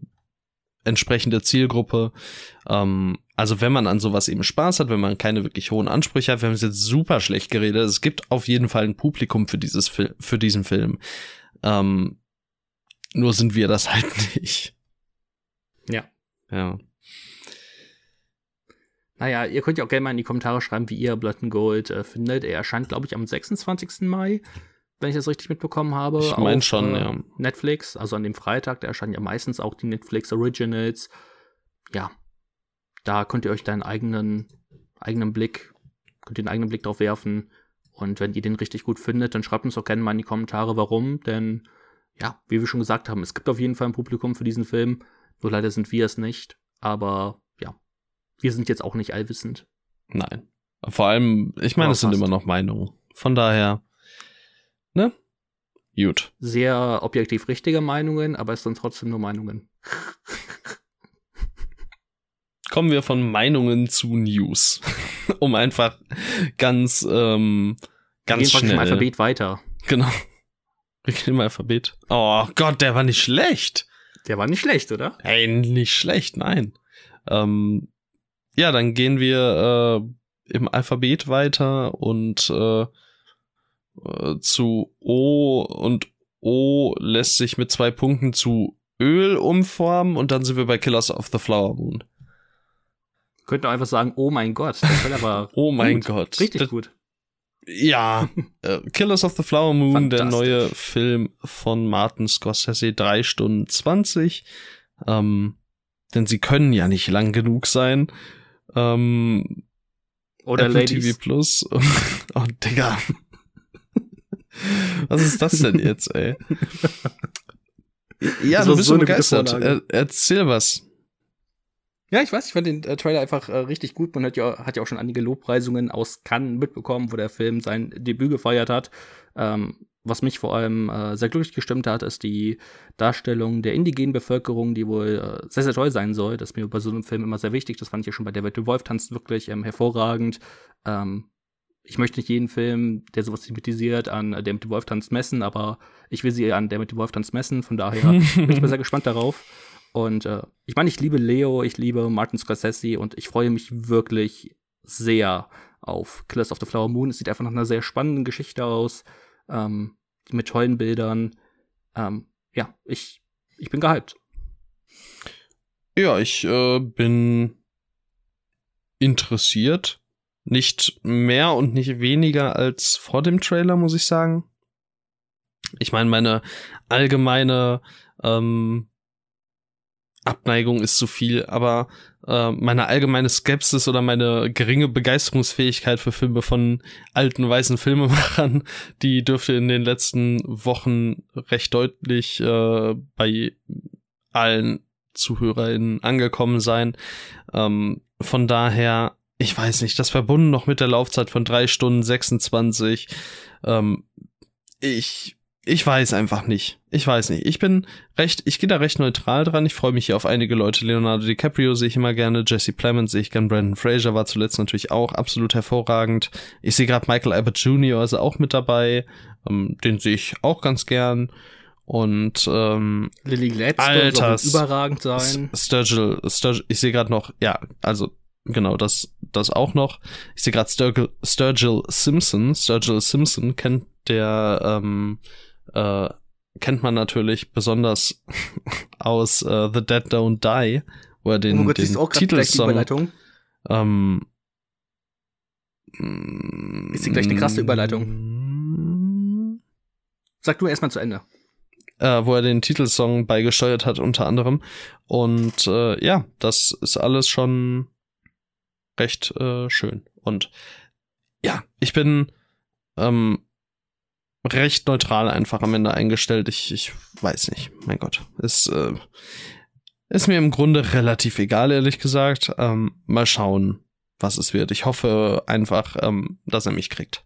[SPEAKER 1] entsprechende Zielgruppe. Ähm, also wenn man an sowas eben Spaß hat, wenn man keine wirklich hohen Ansprüche hat, wir haben es jetzt super schlecht geredet, es gibt auf jeden Fall ein Publikum für dieses Fil für diesen Film. Ähm, nur sind wir das halt nicht.
[SPEAKER 2] Ja.
[SPEAKER 1] Ja.
[SPEAKER 2] Naja, ihr könnt ja auch gerne mal in die Kommentare schreiben, wie ihr Blood and Gold äh, findet. Er erscheint, glaube ich, am 26. Mai wenn ich das richtig mitbekommen habe.
[SPEAKER 1] Ich meine schon,
[SPEAKER 2] äh,
[SPEAKER 1] ja.
[SPEAKER 2] Netflix, also an dem Freitag, da erscheinen ja meistens auch die Netflix Originals. Ja, da könnt ihr euch deinen eigenen, eigenen Blick, könnt ihr einen eigenen Blick drauf werfen. Und wenn ihr den richtig gut findet, dann schreibt uns doch gerne mal in die Kommentare, warum. Denn, ja, wie wir schon gesagt haben, es gibt auf jeden Fall ein Publikum für diesen Film. Nur leider sind wir es nicht. Aber, ja, wir sind jetzt auch nicht allwissend.
[SPEAKER 1] Nein. Vor allem, ich meine, es sind immer noch Meinungen. Von daher, ne? Gut.
[SPEAKER 2] Sehr objektiv richtige Meinungen, aber es sind trotzdem nur Meinungen.
[SPEAKER 1] Kommen wir von Meinungen zu News. um einfach ganz, ähm,
[SPEAKER 2] Wir
[SPEAKER 1] ganz
[SPEAKER 2] gehen praktisch
[SPEAKER 1] schnell.
[SPEAKER 2] im Alphabet weiter.
[SPEAKER 1] Genau. Wir gehen im Alphabet. Oh Gott, der war nicht schlecht.
[SPEAKER 2] Der war nicht schlecht, oder?
[SPEAKER 1] Ey, nicht schlecht, nein. Ähm, ja, dann gehen wir äh, im Alphabet weiter und äh, äh, zu O und O lässt sich mit zwei Punkten zu Öl umformen und dann sind wir bei Killers of the Flower Moon.
[SPEAKER 2] Könnten auch einfach sagen, oh mein Gott, der Trailer war
[SPEAKER 1] Oh mein
[SPEAKER 2] gut.
[SPEAKER 1] Gott.
[SPEAKER 2] richtig
[SPEAKER 1] Das-
[SPEAKER 2] gut.
[SPEAKER 1] Ja, äh, Killers of the Flower Moon, der neue Film von Martin Scorsese, drei Stunden zwanzig. Ähm, denn sie können ja nicht lang genug sein. Ähm,
[SPEAKER 2] Oder
[SPEAKER 1] Apple
[SPEAKER 2] Ladies.
[SPEAKER 1] TV Plus. oh, Digga. Was ist das denn jetzt, ey? Ja,
[SPEAKER 2] Das
[SPEAKER 1] du bist
[SPEAKER 2] so
[SPEAKER 1] begeistert. Er, erzähl was.
[SPEAKER 2] Ja, ich weiß, ich fand den äh, Trailer einfach äh, richtig gut. Man hat ja, hat ja auch schon einige Lobpreisungen aus Cannes mitbekommen, wo der Film sein Debüt gefeiert hat. Ähm, was mich vor allem äh, sehr glücklich gestimmt hat, ist die Darstellung der indigenen Bevölkerung, die wohl äh, sehr, sehr toll sein soll. Das ist mir bei so einem Film immer sehr wichtig. Das fand ich ja schon bei Der Wette Wolf tanzt wirklich ähm, hervorragend. Ähm, ich möchte nicht jeden Film, der sowas thematisiert, an Der mit dem Wolf tanzt messen, aber ich will sie an Der mit dem Wolf tanzt messen. Von daher bin ich mal sehr gespannt darauf. Und äh, ich meine, ich liebe Leo, ich liebe Martin Scorsese und ich freue mich wirklich sehr auf Killers of the Flower Moon. Es sieht einfach nach einer sehr spannenden Geschichte aus, ähm, mit tollen Bildern. Ähm, ja, ich, ich bin gehypt.
[SPEAKER 1] Ja, ich äh, bin interessiert. Nicht mehr und nicht weniger als vor dem Trailer, muss ich sagen. Ich meine, meine allgemeine ähm, Abneigung ist zu viel, aber äh, meine allgemeine Skepsis oder meine geringe Begeisterungsfähigkeit für Filme von alten weißen Filmemachern, die dürfte in den letzten Wochen recht deutlich äh, bei allen ZuhörerInnen angekommen sein. Ähm, von daher, ich weiß nicht, das verbunden noch mit der Laufzeit von drei Stunden 26. Ähm, ich, ich weiß einfach nicht. Ich weiß nicht. Ich bin recht, ich gehe da recht neutral dran. Ich freue mich hier auf einige Leute. Leonardo DiCaprio sehe ich immer gerne. Jesse Plemons sehe ich gern. Brandon Fraser war zuletzt natürlich auch absolut hervorragend. Ich sehe gerade Michael Abbott Jr. ist auch mit dabei. Ähm, den sehe ich auch ganz gern. Und ähm,
[SPEAKER 2] Lily Gladstone soll überragend sein.
[SPEAKER 1] Sturgill, Sturgill, ich sehe gerade noch, ja, also genau, das, das auch noch. Ich sehe gerade Sturgill, Sturgill Simpson. Sturgill Simpson kennt der, ähm, äh, kennt man natürlich besonders aus äh, The Dead Don't Die, wo er den,
[SPEAKER 2] oh Gott,
[SPEAKER 1] den
[SPEAKER 2] auch
[SPEAKER 1] Titelsong, ähm,
[SPEAKER 2] Ist hier gleich eine krasse Überleitung. Sag du erstmal zu Ende.
[SPEAKER 1] äh, wo er den Titelsong beigesteuert hat, unter anderem. Und äh, ja, das ist alles schon recht äh, schön. Und ja, ich bin ähm, recht neutral einfach am Ende eingestellt. Ich, ich weiß nicht, mein Gott. Ist, äh, ist mir im Grunde relativ egal, ehrlich gesagt. Ähm, mal schauen, was es wird. Ich hoffe einfach, ähm, dass er mich kriegt.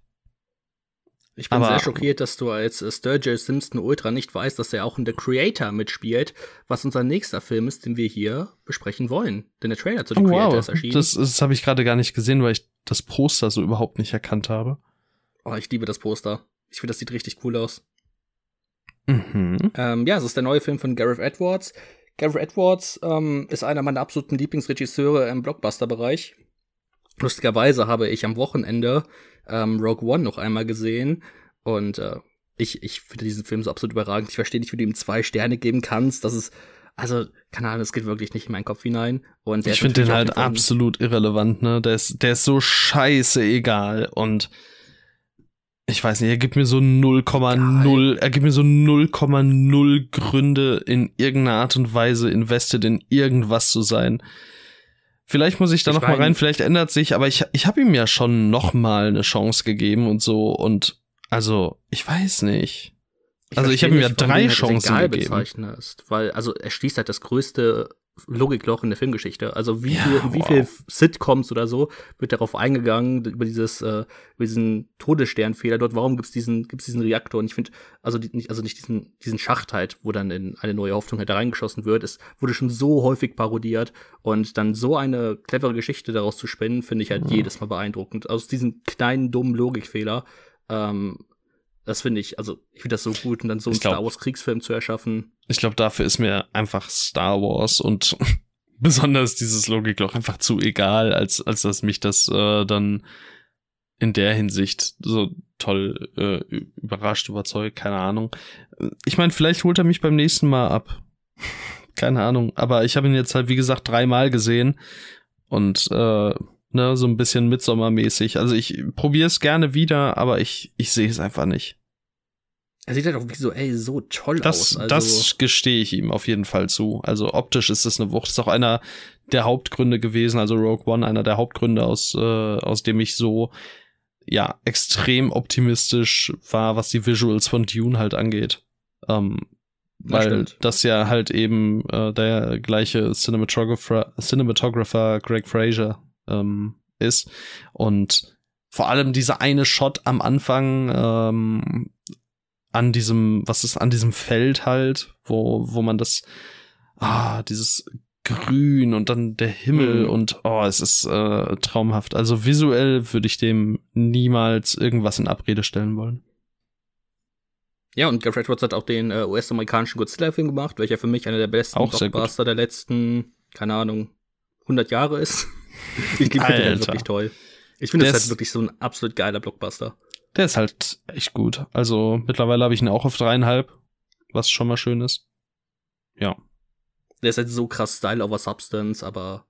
[SPEAKER 2] Ich bin
[SPEAKER 1] Aber-
[SPEAKER 2] sehr schockiert, dass du als äh, Sturgill Simpson Ultra nicht weißt, dass er auch in The Creator mitspielt, was unser nächster Film ist, den wir hier besprechen wollen. Denn der Trailer zu The
[SPEAKER 1] Oh,
[SPEAKER 2] Creator
[SPEAKER 1] wow,
[SPEAKER 2] ist erschienen.
[SPEAKER 1] das, das habe ich gerade gar nicht gesehen, weil ich das Poster so überhaupt nicht erkannt habe.
[SPEAKER 2] oh, ich liebe das Poster. Ich finde, das sieht richtig cool aus.
[SPEAKER 1] Mhm.
[SPEAKER 2] Ähm, ja, es ist der neue Film von Gareth Edwards. Gareth Edwards ähm, ist einer meiner absoluten Lieblingsregisseure im Blockbuster-Bereich. Lustigerweise habe ich am Wochenende ähm, Rogue One noch einmal gesehen und äh, ich, ich finde diesen Film so absolut überragend. Ich verstehe nicht, wie du ihm zwei Sterne geben kannst. Das ist, also, keine Ahnung, das geht wirklich nicht in meinen Kopf hinein. Und
[SPEAKER 1] Ich finde den halt absolut irrelevant, ne? Der ist, der ist so scheiße egal und ich weiß nicht, er gibt mir so 0,0, er gibt mir so 0,0 Gründe in irgendeiner Art und Weise invested in irgendwas zu sein. Vielleicht muss ich da ich noch mein, mal rein, vielleicht ändert sich, aber ich, ich habe ihm ja schon noch mal eine Chance gegeben und so und also, ich weiß nicht. Ich also ich habe ihm ja drei Chancen gegeben.
[SPEAKER 2] Bezeichnest, weil also er schließt halt das größte Logikloch in der Filmgeschichte. Also wie ja, viel, wow. wie viel Sitcoms oder so wird darauf eingegangen über dieses, äh, über diesen Todessternfehler dort. Warum gibt's diesen, gibt's diesen Reaktor? Und ich finde, also die, nicht, also nicht diesen, diesen Schacht halt, wo dann in eine neue Hoffnung halt da reingeschossen wird. Es wurde schon so häufig parodiert und dann so eine clevere Geschichte daraus zu spinnen, finde ich halt mhm. jedes Mal beeindruckend. Aus diesen kleinen dummen Logikfehler. Ähm, das finde ich, also ich finde das so gut und dann so einen glaub, Star Wars Kriegsfilm zu erschaffen.
[SPEAKER 1] Ich glaube, dafür ist mir einfach Star Wars und besonders dieses Logikloch einfach zu egal, als als dass mich das äh, dann in der Hinsicht so toll äh, überrascht, überzeugt, keine Ahnung. Ich meine, vielleicht holt er mich beim nächsten Mal ab. keine Ahnung, aber ich habe ihn jetzt halt wie gesagt dreimal gesehen und äh, ne, so ein bisschen Midsommermäßig. Also ich probiere es gerne wieder, aber ich, ich sehe es einfach nicht.
[SPEAKER 2] Er sieht halt auch visuell so toll
[SPEAKER 1] das,
[SPEAKER 2] aus. Also
[SPEAKER 1] das gestehe ich ihm auf jeden Fall zu. Also optisch ist es eine Wucht. Ist auch einer der Hauptgründe gewesen, also Rogue One, einer der Hauptgründe, aus, äh, aus dem ich so ja extrem optimistisch war, was die Visuals von Dune halt angeht. Ähm, weil das, das ja halt eben äh, der gleiche Cinematographer, Cinematographer Greg Fraser ähm, ist. Und vor allem dieser eine Shot am Anfang ähm, an diesem, was ist an diesem Feld halt, wo, wo man das, ah, dieses Grün und dann der Himmel mhm. und oh, es ist äh, traumhaft. Also visuell würde ich dem niemals irgendwas in Abrede stellen wollen.
[SPEAKER 2] Ja, und Gareth Edwards hat auch den äh, US-amerikanischen Godzilla-Film gemacht, welcher für mich einer der besten Blockbuster der letzten, keine Ahnung, 100 Jahre ist. ich finde den wirklich toll. Ich finde, das ist halt wirklich so ein absolut geiler Blockbuster.
[SPEAKER 1] Der ist halt echt gut. Also mittlerweile habe ich ihn auch auf dreieinhalb, was schon mal schön ist. Ja.
[SPEAKER 2] Der ist halt so krass Style over Substance, aber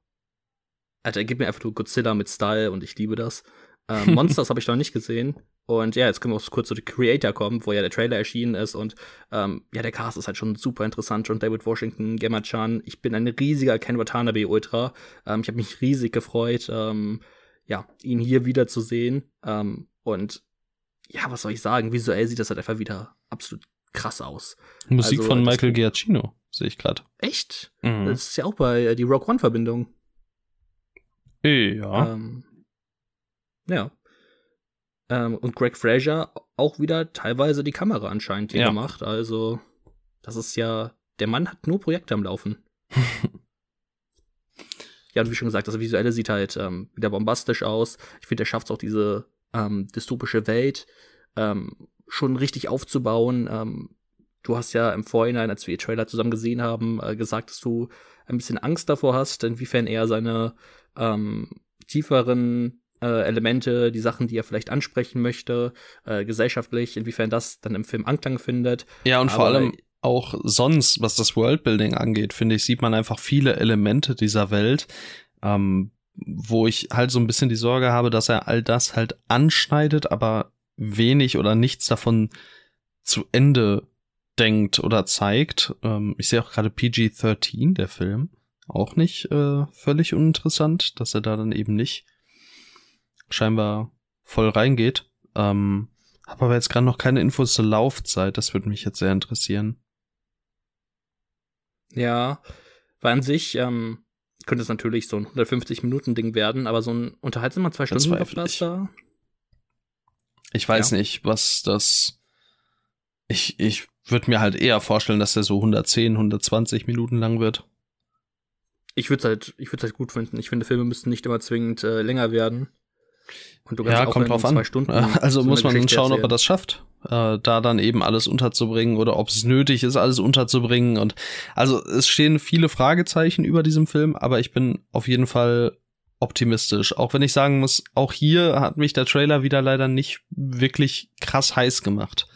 [SPEAKER 2] Alter, er gibt mir einfach nur Godzilla mit Style und ich liebe das. Ähm, Monsters habe ich noch nicht gesehen. Und ja, jetzt können wir auch kurz zu The Creator kommen, wo ja der Trailer erschienen ist. Und ähm, ja, der Cast ist halt schon super interessant. John David Washington, Gemma Chan. Ich bin ein riesiger Ken Watanabe Ultra. Ähm, ich habe mich riesig gefreut, ähm, ja, ihn hier wieder zu sehen. Ähm, und ja, was soll ich sagen? Visuell sieht das halt einfach wieder absolut krass aus.
[SPEAKER 1] Musik also, von Michael Giacchino, sehe ich gerade.
[SPEAKER 2] Echt? Mhm. Das ist ja auch bei äh, die Rock One-Verbindung.
[SPEAKER 1] Ja. Ähm,
[SPEAKER 2] ja. Ähm, und Greg Fraser auch wieder teilweise die Kamera anscheinend hier ja. gemacht. Also, das ist ja, der Mann hat nur Projekte am Laufen. ja, und wie schon gesagt, das Visuelle sieht halt ähm, wieder bombastisch aus. Ich finde, er schafft es auch, diese ähm, dystopische Welt ähm, schon richtig aufzubauen. Ähm, du hast ja im Vorhinein, als wir die Trailer zusammen gesehen haben, äh, gesagt, dass du ein bisschen Angst davor hast, inwiefern er seine ähm, tieferen äh, Elemente, die Sachen, die er vielleicht ansprechen möchte, äh, gesellschaftlich, inwiefern das dann im Film Anklang findet.
[SPEAKER 1] Ja, und Aber vor allem auch sonst, was das Worldbuilding angeht, finde ich, sieht man einfach viele Elemente dieser Welt, ähm, wo ich halt so ein bisschen die Sorge habe, dass er all das halt anschneidet, aber wenig oder nichts davon zu Ende denkt oder zeigt. Ähm, ich sehe auch gerade PG-13, der Film, auch nicht äh, völlig uninteressant, dass er da dann eben nicht scheinbar voll reingeht. Ähm, habe aber jetzt gerade noch keine Infos zur Laufzeit. Das würde mich jetzt sehr interessieren.
[SPEAKER 2] Ja, weil an sich ähm, könnte es natürlich so ein 150-Minuten-Ding werden, aber so ein unterhaltsamer zwei Stunden Blockbuster.
[SPEAKER 1] Ich weiß ja. nicht, was das. Ich, ich würde mir halt eher vorstellen, dass der so 110, 120 Minuten lang wird.
[SPEAKER 2] Ich würde es halt, ich würde halt gut finden. Ich finde, Filme müssten nicht immer zwingend äh, länger werden.
[SPEAKER 1] Und du kannst ja, kommt drauf an. also so muss man Geschichte schauen, erzählen. ob er das schafft, äh, da dann eben alles unterzubringen oder ob es nötig ist, alles unterzubringen. Und also es stehen viele Fragezeichen über diesem Film, aber ich bin auf jeden Fall optimistisch. Auch wenn ich sagen muss, auch hier hat mich der Trailer wieder leider nicht wirklich krass heiß gemacht.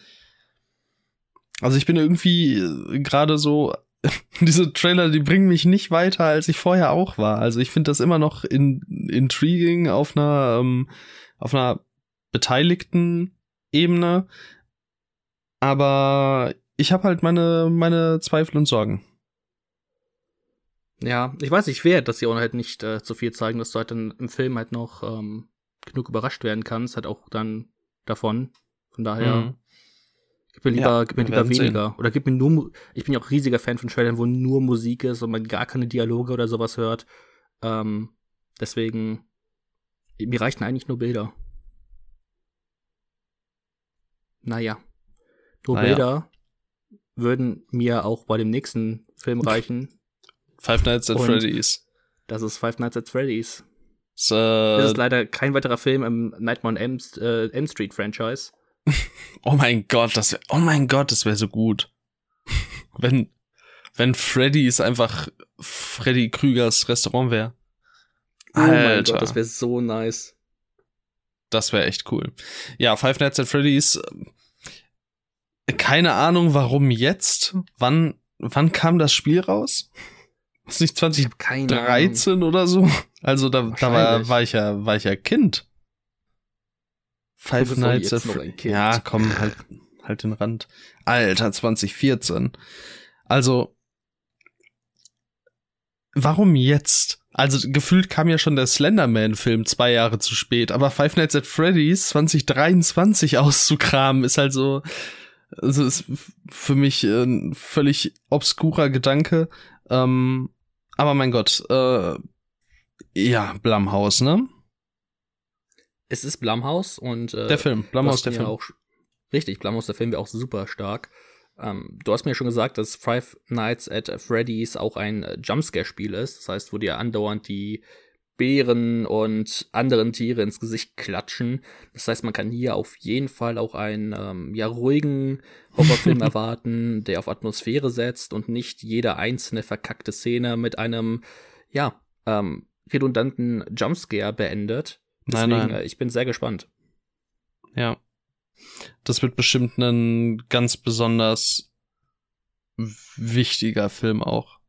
[SPEAKER 1] Also ich bin irgendwie äh, gerade so diese Trailer, die bringen mich nicht weiter, als ich vorher auch war. Also ich finde das immer noch in, intriguing auf einer, ähm, auf einer beteiligten Ebene. Aber ich habe halt meine, meine Zweifel und Sorgen.
[SPEAKER 2] Ja, ich weiß, ich werde, dass sie auch halt nicht äh, zu viel zeigen, dass du halt dann im Film halt noch ähm, genug überrascht werden kannst, halt auch dann davon. Von daher, mhm. Gib mir lieber, ja, gib mir lieber weniger. Sehen. Oder gib mir nur, ich bin ja auch riesiger Fan von Trailern, wo nur Musik ist und man gar keine Dialoge oder sowas hört. Ähm, deswegen, mir reichten eigentlich nur Bilder. Naja. Nur naja. Bilder würden mir auch bei dem nächsten Film reichen.
[SPEAKER 1] Five Nights at Und Freddy's.
[SPEAKER 2] Das ist Five Nights at Freddy's. So, das ist leider kein weiterer Film im Nightmare on M, äh, M Street Franchise.
[SPEAKER 1] oh mein Gott, das wäre, oh mein Gott, das wäre so gut. wenn, wenn Freddy's einfach Freddy Krügers Restaurant wäre.
[SPEAKER 2] Oh mein Gott, das wäre so nice.
[SPEAKER 1] Das wäre echt cool. Ja, Five Nights at Freddy's. Keine Ahnung, warum jetzt. Wann, wann kam das Spiel raus? Ist nicht 2013 oder so? Also da, da war, war ich ja, war ich ja Kind. Five Nights at Freddy's. Ja, komm, halt, halt den Rand. Alter, 2014. Also, warum jetzt? Also gefühlt kam ja schon der Slenderman-Film zwei Jahre zu spät, aber Five Nights at Freddy's 2023 auszukramen ist halt so, also ist für mich ein völlig obskurer Gedanke. Ähm, aber mein Gott, äh, ja, Blumhaus, ne?
[SPEAKER 2] Es ist Blumhaus und äh,
[SPEAKER 1] der Film, Blumhaus der Film.
[SPEAKER 2] Auch, richtig, Blumhaus der Film wäre auch super stark. Ähm, du hast mir schon gesagt, dass Five Nights at Freddy's auch ein äh, Jumpscare-Spiel ist. Das heißt, wo dir andauernd die Bären und anderen Tiere ins Gesicht klatschen. Das heißt, man kann hier auf jeden Fall auch einen ähm, ja ruhigen Horrorfilm erwarten, der auf Atmosphäre setzt und nicht jede einzelne verkackte Szene mit einem ja ähm, redundanten Jumpscare beendet. Deswegen, nein, nein. Äh, ich bin sehr gespannt.
[SPEAKER 1] Ja, das wird bestimmt ein ganz besonders wichtiger Film auch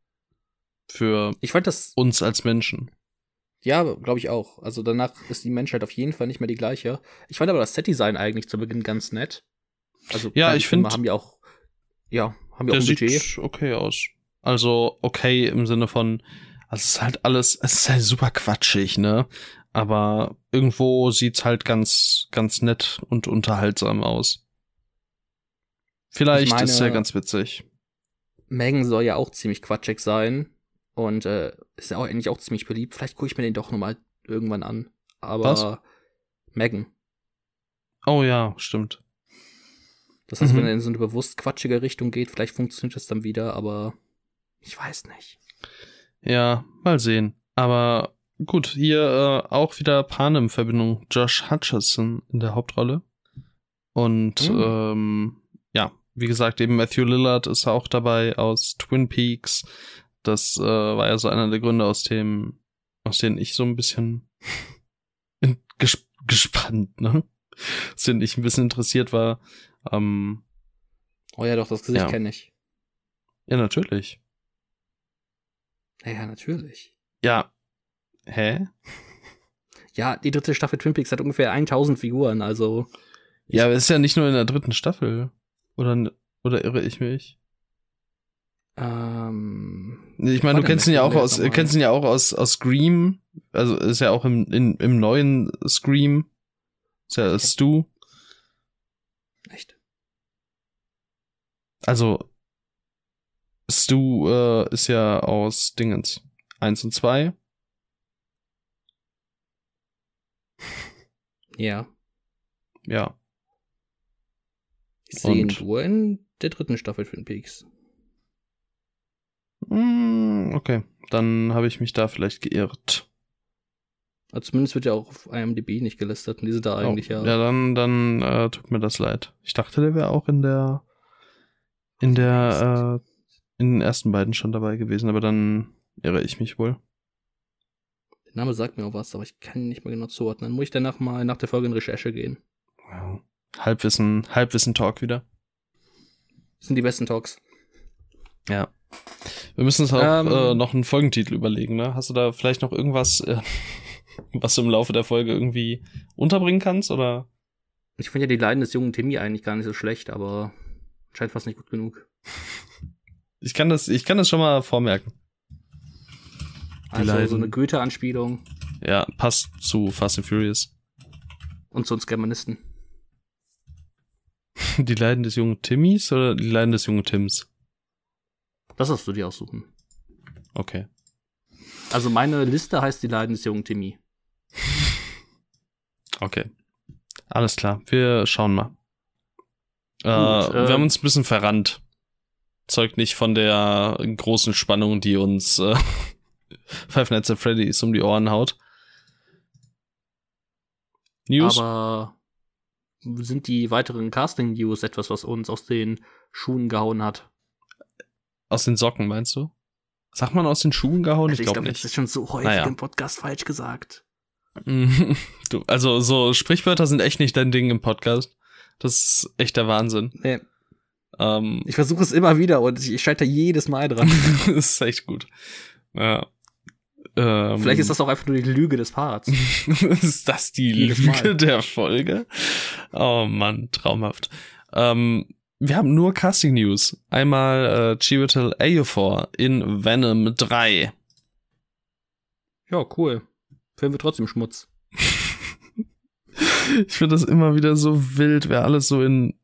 [SPEAKER 1] für
[SPEAKER 2] ich fand das
[SPEAKER 1] uns als Menschen.
[SPEAKER 2] Ja, glaube ich auch. Also danach ist die Menschheit auf jeden Fall nicht mehr die gleiche. Ich fand aber das Setdesign eigentlich zu Beginn ganz nett.
[SPEAKER 1] Also ja, ich finde,
[SPEAKER 2] haben ja auch ja, haben ja auch ein
[SPEAKER 1] Budget. Sieht okay aus. Also okay im Sinne von, also es ist halt alles, es ist halt super quatschig, ne? Aber irgendwo sieht's halt ganz, ganz nett und unterhaltsam aus. Vielleicht meine, ist ja ganz witzig.
[SPEAKER 2] Megan soll ja auch ziemlich quatschig sein und äh, ist ja auch eigentlich auch ziemlich beliebt. Vielleicht gucke ich mir den doch nochmal irgendwann an. Aber Was? Megan.
[SPEAKER 1] Oh ja, stimmt.
[SPEAKER 2] Das heißt, mhm. wenn er in so eine bewusst quatschige Richtung geht, vielleicht funktioniert das dann wieder, aber ich weiß nicht.
[SPEAKER 1] Ja, mal sehen. Aber Gut, hier äh, auch wieder Panem-Verbindung. Josh Hutcherson in der Hauptrolle. Und mhm. ähm, ja, wie gesagt, eben Matthew Lillard ist auch dabei aus Twin Peaks. Das äh, war ja so einer der Gründe, aus dem, aus denen ich so ein bisschen ges gespannt, ne? Aus denen ich ein bisschen interessiert war. Ähm,
[SPEAKER 2] oh ja, doch, das Gesicht ja. kenne ich.
[SPEAKER 1] Ja, natürlich.
[SPEAKER 2] Ja, ja, natürlich.
[SPEAKER 1] Ja, Hä?
[SPEAKER 2] Ja, die dritte Staffel Twin Peaks hat ungefähr 1000 Figuren, also.
[SPEAKER 1] Ja, aber es ist ja nicht nur in der dritten Staffel. Oder, oder irre ich mich?
[SPEAKER 2] Ähm.
[SPEAKER 1] Ich meine, du kennst ihn ja auch aus, kennst ihn ja auch aus, aus Scream. Also ist ja auch im, in, im neuen Scream. Ist ja Stu.
[SPEAKER 2] Echt?
[SPEAKER 1] Also, Stu äh, ist ja aus Dingens. Eins und zwei.
[SPEAKER 2] Ja.
[SPEAKER 1] Ja.
[SPEAKER 2] Ich sehe ihn nur in der dritten Staffel Twin Peaks.
[SPEAKER 1] Mm, okay, dann habe ich mich da vielleicht geirrt.
[SPEAKER 2] Also zumindest wird ja auch auf IMDb nicht gelistet und die sind da oh, eigentlich
[SPEAKER 1] ja. Ja, dann, dann äh, tut mir das leid. Ich dachte, der wäre auch in der in der äh, in den ersten beiden schon dabei gewesen, aber dann irre ich mich wohl.
[SPEAKER 2] Der Name sagt mir auch was, aber ich kann ihn nicht mehr genau zuordnen. Dann muss ich danach mal nach der Folge in Recherche gehen.
[SPEAKER 1] Wow. Halbwissen, Halbwissen-Talk wieder.
[SPEAKER 2] Das sind die besten Talks.
[SPEAKER 1] Ja. Wir müssen uns auch ähm, äh, noch einen Folgentitel überlegen, ne? Hast du da vielleicht noch irgendwas, äh, was du im Laufe der Folge irgendwie unterbringen kannst, oder?
[SPEAKER 2] Ich finde ja die Leiden des jungen Timmy eigentlich gar nicht so schlecht, aber scheint fast nicht gut genug.
[SPEAKER 1] Ich kann das, ich kann das schon mal vormerken.
[SPEAKER 2] Also Leiden. so eine Goethe-Anspielung.
[SPEAKER 1] Ja, passt zu Fast and Furious.
[SPEAKER 2] Und zu uns Germanisten.
[SPEAKER 1] Die Leiden des jungen Timmys oder die Leiden des jungen Tims?
[SPEAKER 2] Das hast du dir aussuchen.
[SPEAKER 1] Okay.
[SPEAKER 2] Also meine Liste heißt die Leiden des jungen Timmy.
[SPEAKER 1] Okay. Alles klar. Wir schauen mal. Gut, äh, wir äh, haben uns ein bisschen verrannt. Zeugt nicht von der großen Spannung, die uns äh, Five Nights at Freddy's um die Ohren haut.
[SPEAKER 2] News? Aber sind die weiteren Casting-News etwas, was uns aus den Schuhen gehauen hat?
[SPEAKER 1] Aus den Socken, meinst du? Sagt man aus den Schuhen gehauen? Also ich, glaube glaub, nicht.
[SPEAKER 2] Das ist schon so häufig naja. im Podcast falsch gesagt.
[SPEAKER 1] du, also so Sprichwörter sind echt nicht dein Ding im Podcast. Das ist echt der Wahnsinn.
[SPEAKER 2] Nee. Ähm, ich versuche es immer wieder und ich, ich scheitere jedes Mal dran.
[SPEAKER 1] das ist echt gut. Ja.
[SPEAKER 2] Ähm, Vielleicht ist das auch einfach nur die Lüge des Parts.
[SPEAKER 1] ist das die Lüge der Folge? Oh Mann, traumhaft. Ähm, wir haben nur Casting News. Einmal äh, Chiwetel Ejiofor in Venom 3.
[SPEAKER 2] Ja, cool. Film wird trotzdem Schmutz.
[SPEAKER 1] ich finde das immer wieder so wild, wer alles so in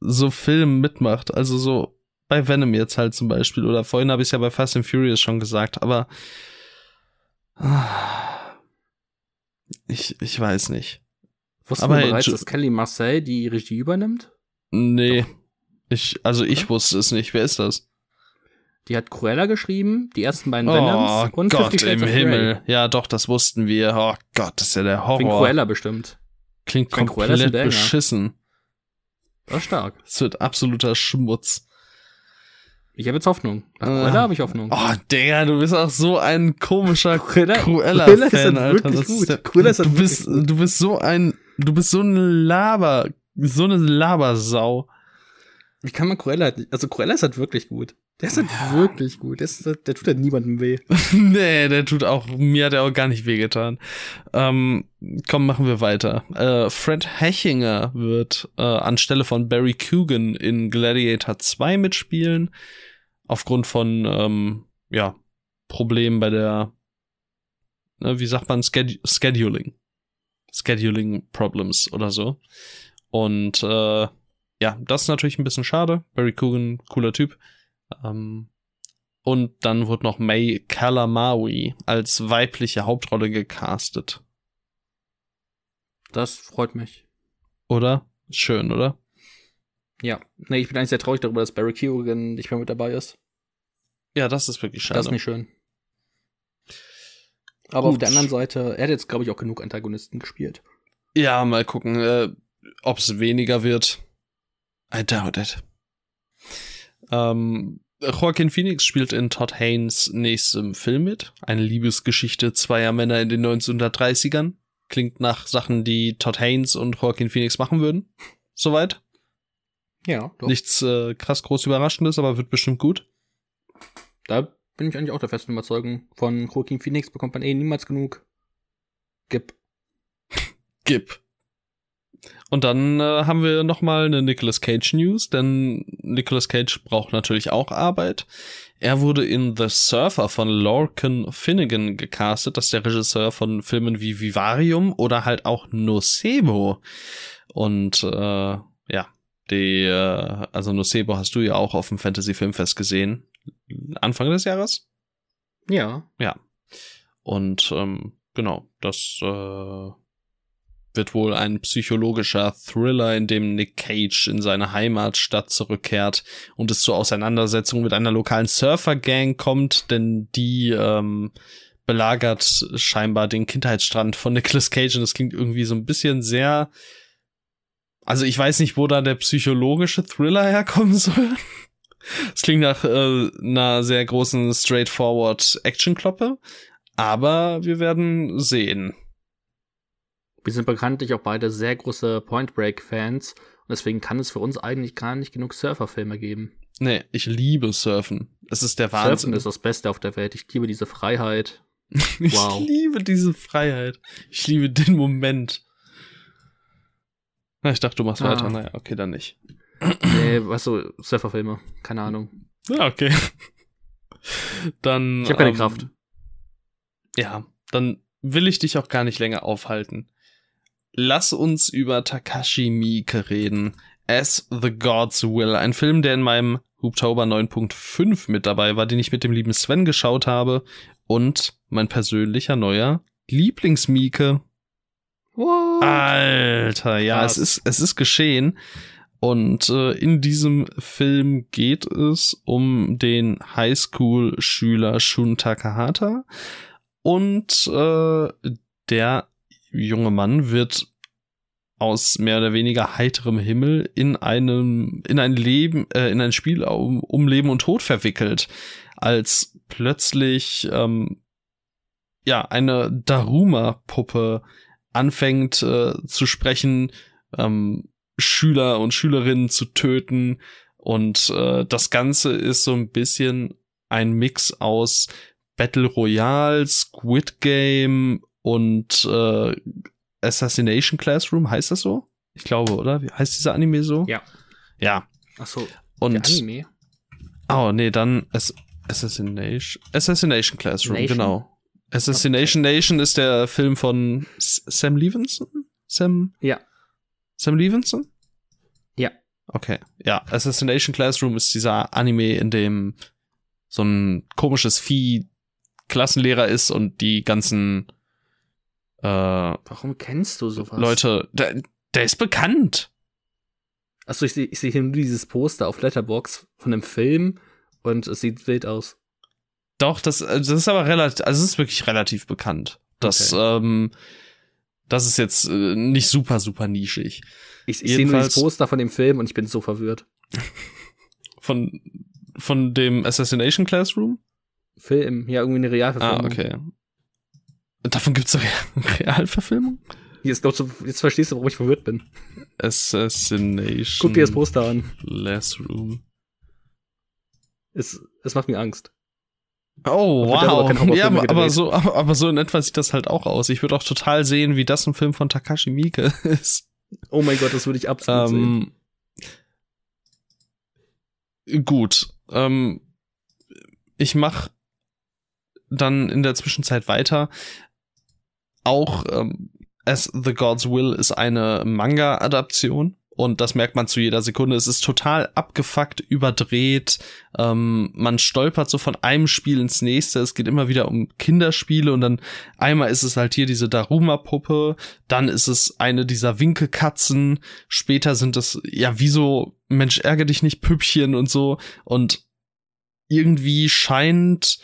[SPEAKER 1] so Filmen mitmacht. Also so bei Venom jetzt halt zum Beispiel. Oder vorhin habe ich es ja bei Fast and Furious schon gesagt. Aber ich, ich weiß nicht.
[SPEAKER 2] Wussten aber wir bereits, dass Kelly Marseille die Regie übernimmt?
[SPEAKER 1] Nee. Doch. Ich, also ich Oder? wusste es nicht. Wer ist das?
[SPEAKER 2] Die hat Cruella geschrieben, die ersten beiden Venoms
[SPEAKER 1] oh, und Gott im Himmel. Grey. Ja, doch, das wussten wir. Oh Gott, das ist ja der Horror. Klingt
[SPEAKER 2] Cruella bestimmt.
[SPEAKER 1] Klingt komplett beschissen.
[SPEAKER 2] Das ist stark.
[SPEAKER 1] Es wird absoluter Schmutz.
[SPEAKER 2] Ich habe jetzt Hoffnung. Nach Cruella äh, habe ich Hoffnung.
[SPEAKER 1] Oh, Digga, du bist auch so ein komischer Cruella-Fan, Cruella Cruella Alter. Das ist der, Cruella ist du, bist, du bist so ein, du bist so ein Laber, so eine Labersau.
[SPEAKER 2] Wie kann man Cruella halt? Also Cruella ist halt wirklich gut. Der ist halt ja. wirklich gut. Der, ist, der tut halt niemandem weh.
[SPEAKER 1] nee, der tut auch, mir hat er auch gar nicht wehgetan. Ähm, komm, machen wir weiter. Äh, Fred Hechinger wird äh, anstelle von Barry Coogan in Gladiator 2 mitspielen. Aufgrund von, ähm, ja, Problemen bei der, ne, wie sagt man, Sched Scheduling. Scheduling Problems oder so. Und äh, ja, das ist natürlich ein bisschen schade. Barry Coogan, cooler Typ. Ähm, und dann wurde noch May Kalamawi als weibliche Hauptrolle gecastet.
[SPEAKER 2] Das freut mich.
[SPEAKER 1] Oder? Schön, oder?
[SPEAKER 2] Ja. Nee, ich bin eigentlich sehr traurig darüber, dass Barry Keoghan nicht mehr mit dabei ist.
[SPEAKER 1] Ja, das ist wirklich schade.
[SPEAKER 2] Das ist nicht schön. Aber Gut. auf der anderen Seite, er hat jetzt, glaube ich, auch genug Antagonisten gespielt.
[SPEAKER 1] Ja, mal gucken, äh, ob es weniger wird. I doubt it. Ähm, Joaquin Phoenix spielt in Todd Haynes nächstem Film mit. Eine Liebesgeschichte zweier Männer in den 1930ern. Klingt nach Sachen, die Todd Haynes und Joaquin Phoenix machen würden. Soweit.
[SPEAKER 2] Ja.
[SPEAKER 1] Doch. Nichts äh, krass groß Überraschendes, aber wird bestimmt gut.
[SPEAKER 2] Da bin ich eigentlich auch der festen Überzeugung. Von Joaquin Phoenix bekommt man eh niemals genug. Gib.
[SPEAKER 1] Gib. Und dann äh, haben wir nochmal eine Nicolas Cage News, denn Nicolas Cage braucht natürlich auch Arbeit. Er wurde in The Surfer von Lorcan Finnegan gecastet, das ist der Regisseur von Filmen wie Vivarium oder halt auch Nocebo. Und äh, ja, die, äh, also Nocebo hast du ja auch auf dem Fantasy Filmfest gesehen. Anfang des Jahres?
[SPEAKER 2] Ja.
[SPEAKER 1] Ja. Und ähm, genau, das äh, wird wohl ein psychologischer Thriller, in dem Nick Cage in seine Heimatstadt zurückkehrt und es zur Auseinandersetzung mit einer lokalen Surfer-Gang kommt, denn die ähm, belagert scheinbar den Kindheitsstrand von Nicolas Cage und das klingt irgendwie so ein bisschen sehr. Also ich weiß nicht, wo da der psychologische Thriller herkommen soll. Es klingt nach äh, einer sehr großen straightforward Action-Kloppe, aber wir werden sehen.
[SPEAKER 2] Wir sind bekanntlich auch beide sehr große Point Break-Fans und deswegen kann es für uns eigentlich gar nicht genug Surferfilme geben.
[SPEAKER 1] Nee, ich liebe Surfen. Es ist der Wahnsinn. Surfen
[SPEAKER 2] ist das Beste auf der Welt. Ich liebe diese Freiheit.
[SPEAKER 1] Wow. ich liebe diese Freiheit. Ich liebe den Moment. Ich dachte, du machst ah. weiter. Naja, okay, dann nicht.
[SPEAKER 2] Nee, weißt du, Surferfilme. Keine Ahnung.
[SPEAKER 1] Ja, okay. Dann.
[SPEAKER 2] Ich habe keine ähm, Kraft.
[SPEAKER 1] Ja, dann will ich dich auch gar nicht länger aufhalten. Lass uns über Takashi Miike reden. As the Gods Will. Ein Film, der in meinem Hooptober 9.5 mit dabei war, den ich mit dem lieben Sven geschaut habe. Und mein persönlicher neuer Lieblingsmieke. What? Alter, ja, Krass. es ist, es ist geschehen. Und äh, in diesem Film geht es um den Highschool-Schüler Shun Takahata. Und äh, der junge Mann wird aus mehr oder weniger heiterem Himmel in einem in ein Leben äh, in ein Spiel um, um Leben und Tod verwickelt, als plötzlich ähm, ja eine Daruma Puppe anfängt äh, zu sprechen, ähm, Schüler und Schülerinnen zu töten und äh, das Ganze ist so ein bisschen ein Mix aus Battle Royale, Squid Game und äh, Assassination Classroom, heißt das so? Ich glaube, oder? Wie heißt dieser Anime so?
[SPEAKER 2] Ja.
[SPEAKER 1] Ja.
[SPEAKER 2] Ach so.
[SPEAKER 1] Und der Anime? Oh, nee, dann Ass Assassination Assassination Classroom, Nation? genau. Assassination okay. Nation ist der Film von Sam Levinson? Sam?
[SPEAKER 2] Ja.
[SPEAKER 1] Sam Levinson?
[SPEAKER 2] Ja.
[SPEAKER 1] Okay. Ja, Assassination Classroom ist dieser Anime, in dem so ein komisches Vieh Klassenlehrer ist und die ganzen äh,
[SPEAKER 2] Warum kennst du sowas?
[SPEAKER 1] Leute, der, der ist bekannt.
[SPEAKER 2] Achso, ich sehe ich seh hier nur dieses Poster auf Letterbox von dem Film und es sieht wild aus.
[SPEAKER 1] Doch, das, das ist aber relativ, also es ist wirklich relativ bekannt. Das, okay. ähm, das ist jetzt äh, nicht super, super nischig.
[SPEAKER 2] Ich, ich sehe nur das Poster von dem Film und ich bin so verwirrt.
[SPEAKER 1] von, von dem Assassination Classroom?
[SPEAKER 2] Film, ja, irgendwie eine Realverfilmung.
[SPEAKER 1] Ah, okay. Davon gibt's eine Realverfilmung?
[SPEAKER 2] Jetzt, glaubst du, jetzt verstehst du, warum ich verwirrt bin.
[SPEAKER 1] Assassination.
[SPEAKER 2] Guck dir das Poster an.
[SPEAKER 1] Classroom.
[SPEAKER 2] Es, es macht mir Angst.
[SPEAKER 1] Oh, wow. Ja, aber, aber, so, aber, aber, so in etwa sieht das halt auch aus. Ich würde auch total sehen, wie das ein Film von Takashi Miike ist.
[SPEAKER 2] Oh mein Gott, das würde ich absolut ähm,
[SPEAKER 1] sehen. Gut. Ähm, ich mach dann in der Zwischenzeit weiter. Auch ähm, As the God's Will ist eine Manga-Adaption. Und das merkt man zu jeder Sekunde. Es ist total abgefuckt, überdreht. Ähm, man stolpert so von einem Spiel ins nächste. Es geht immer wieder um Kinderspiele und dann einmal ist es halt hier diese Daruma-Puppe, dann ist es eine dieser Winkelkatzen. Später sind es ja wie so Mensch ärgere dich nicht Püppchen und so. Und irgendwie scheint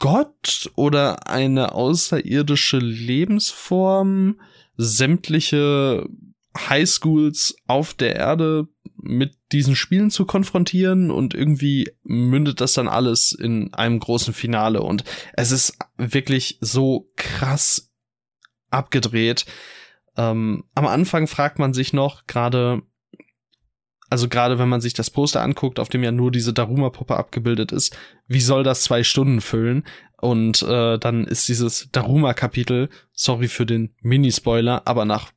[SPEAKER 1] Gott oder eine außerirdische Lebensform sämtliche Highschools auf der Erde mit diesen Spielen zu konfrontieren und irgendwie mündet das dann alles in einem großen Finale und es ist wirklich so krass abgedreht. Ähm, am Anfang fragt man sich noch gerade, also gerade wenn man sich das Poster anguckt, auf dem ja nur diese Daruma-Puppe abgebildet ist, wie soll das zwei Stunden füllen? Und äh, dann ist dieses Daruma-Kapitel, sorry für den Mini-Spoiler, aber nach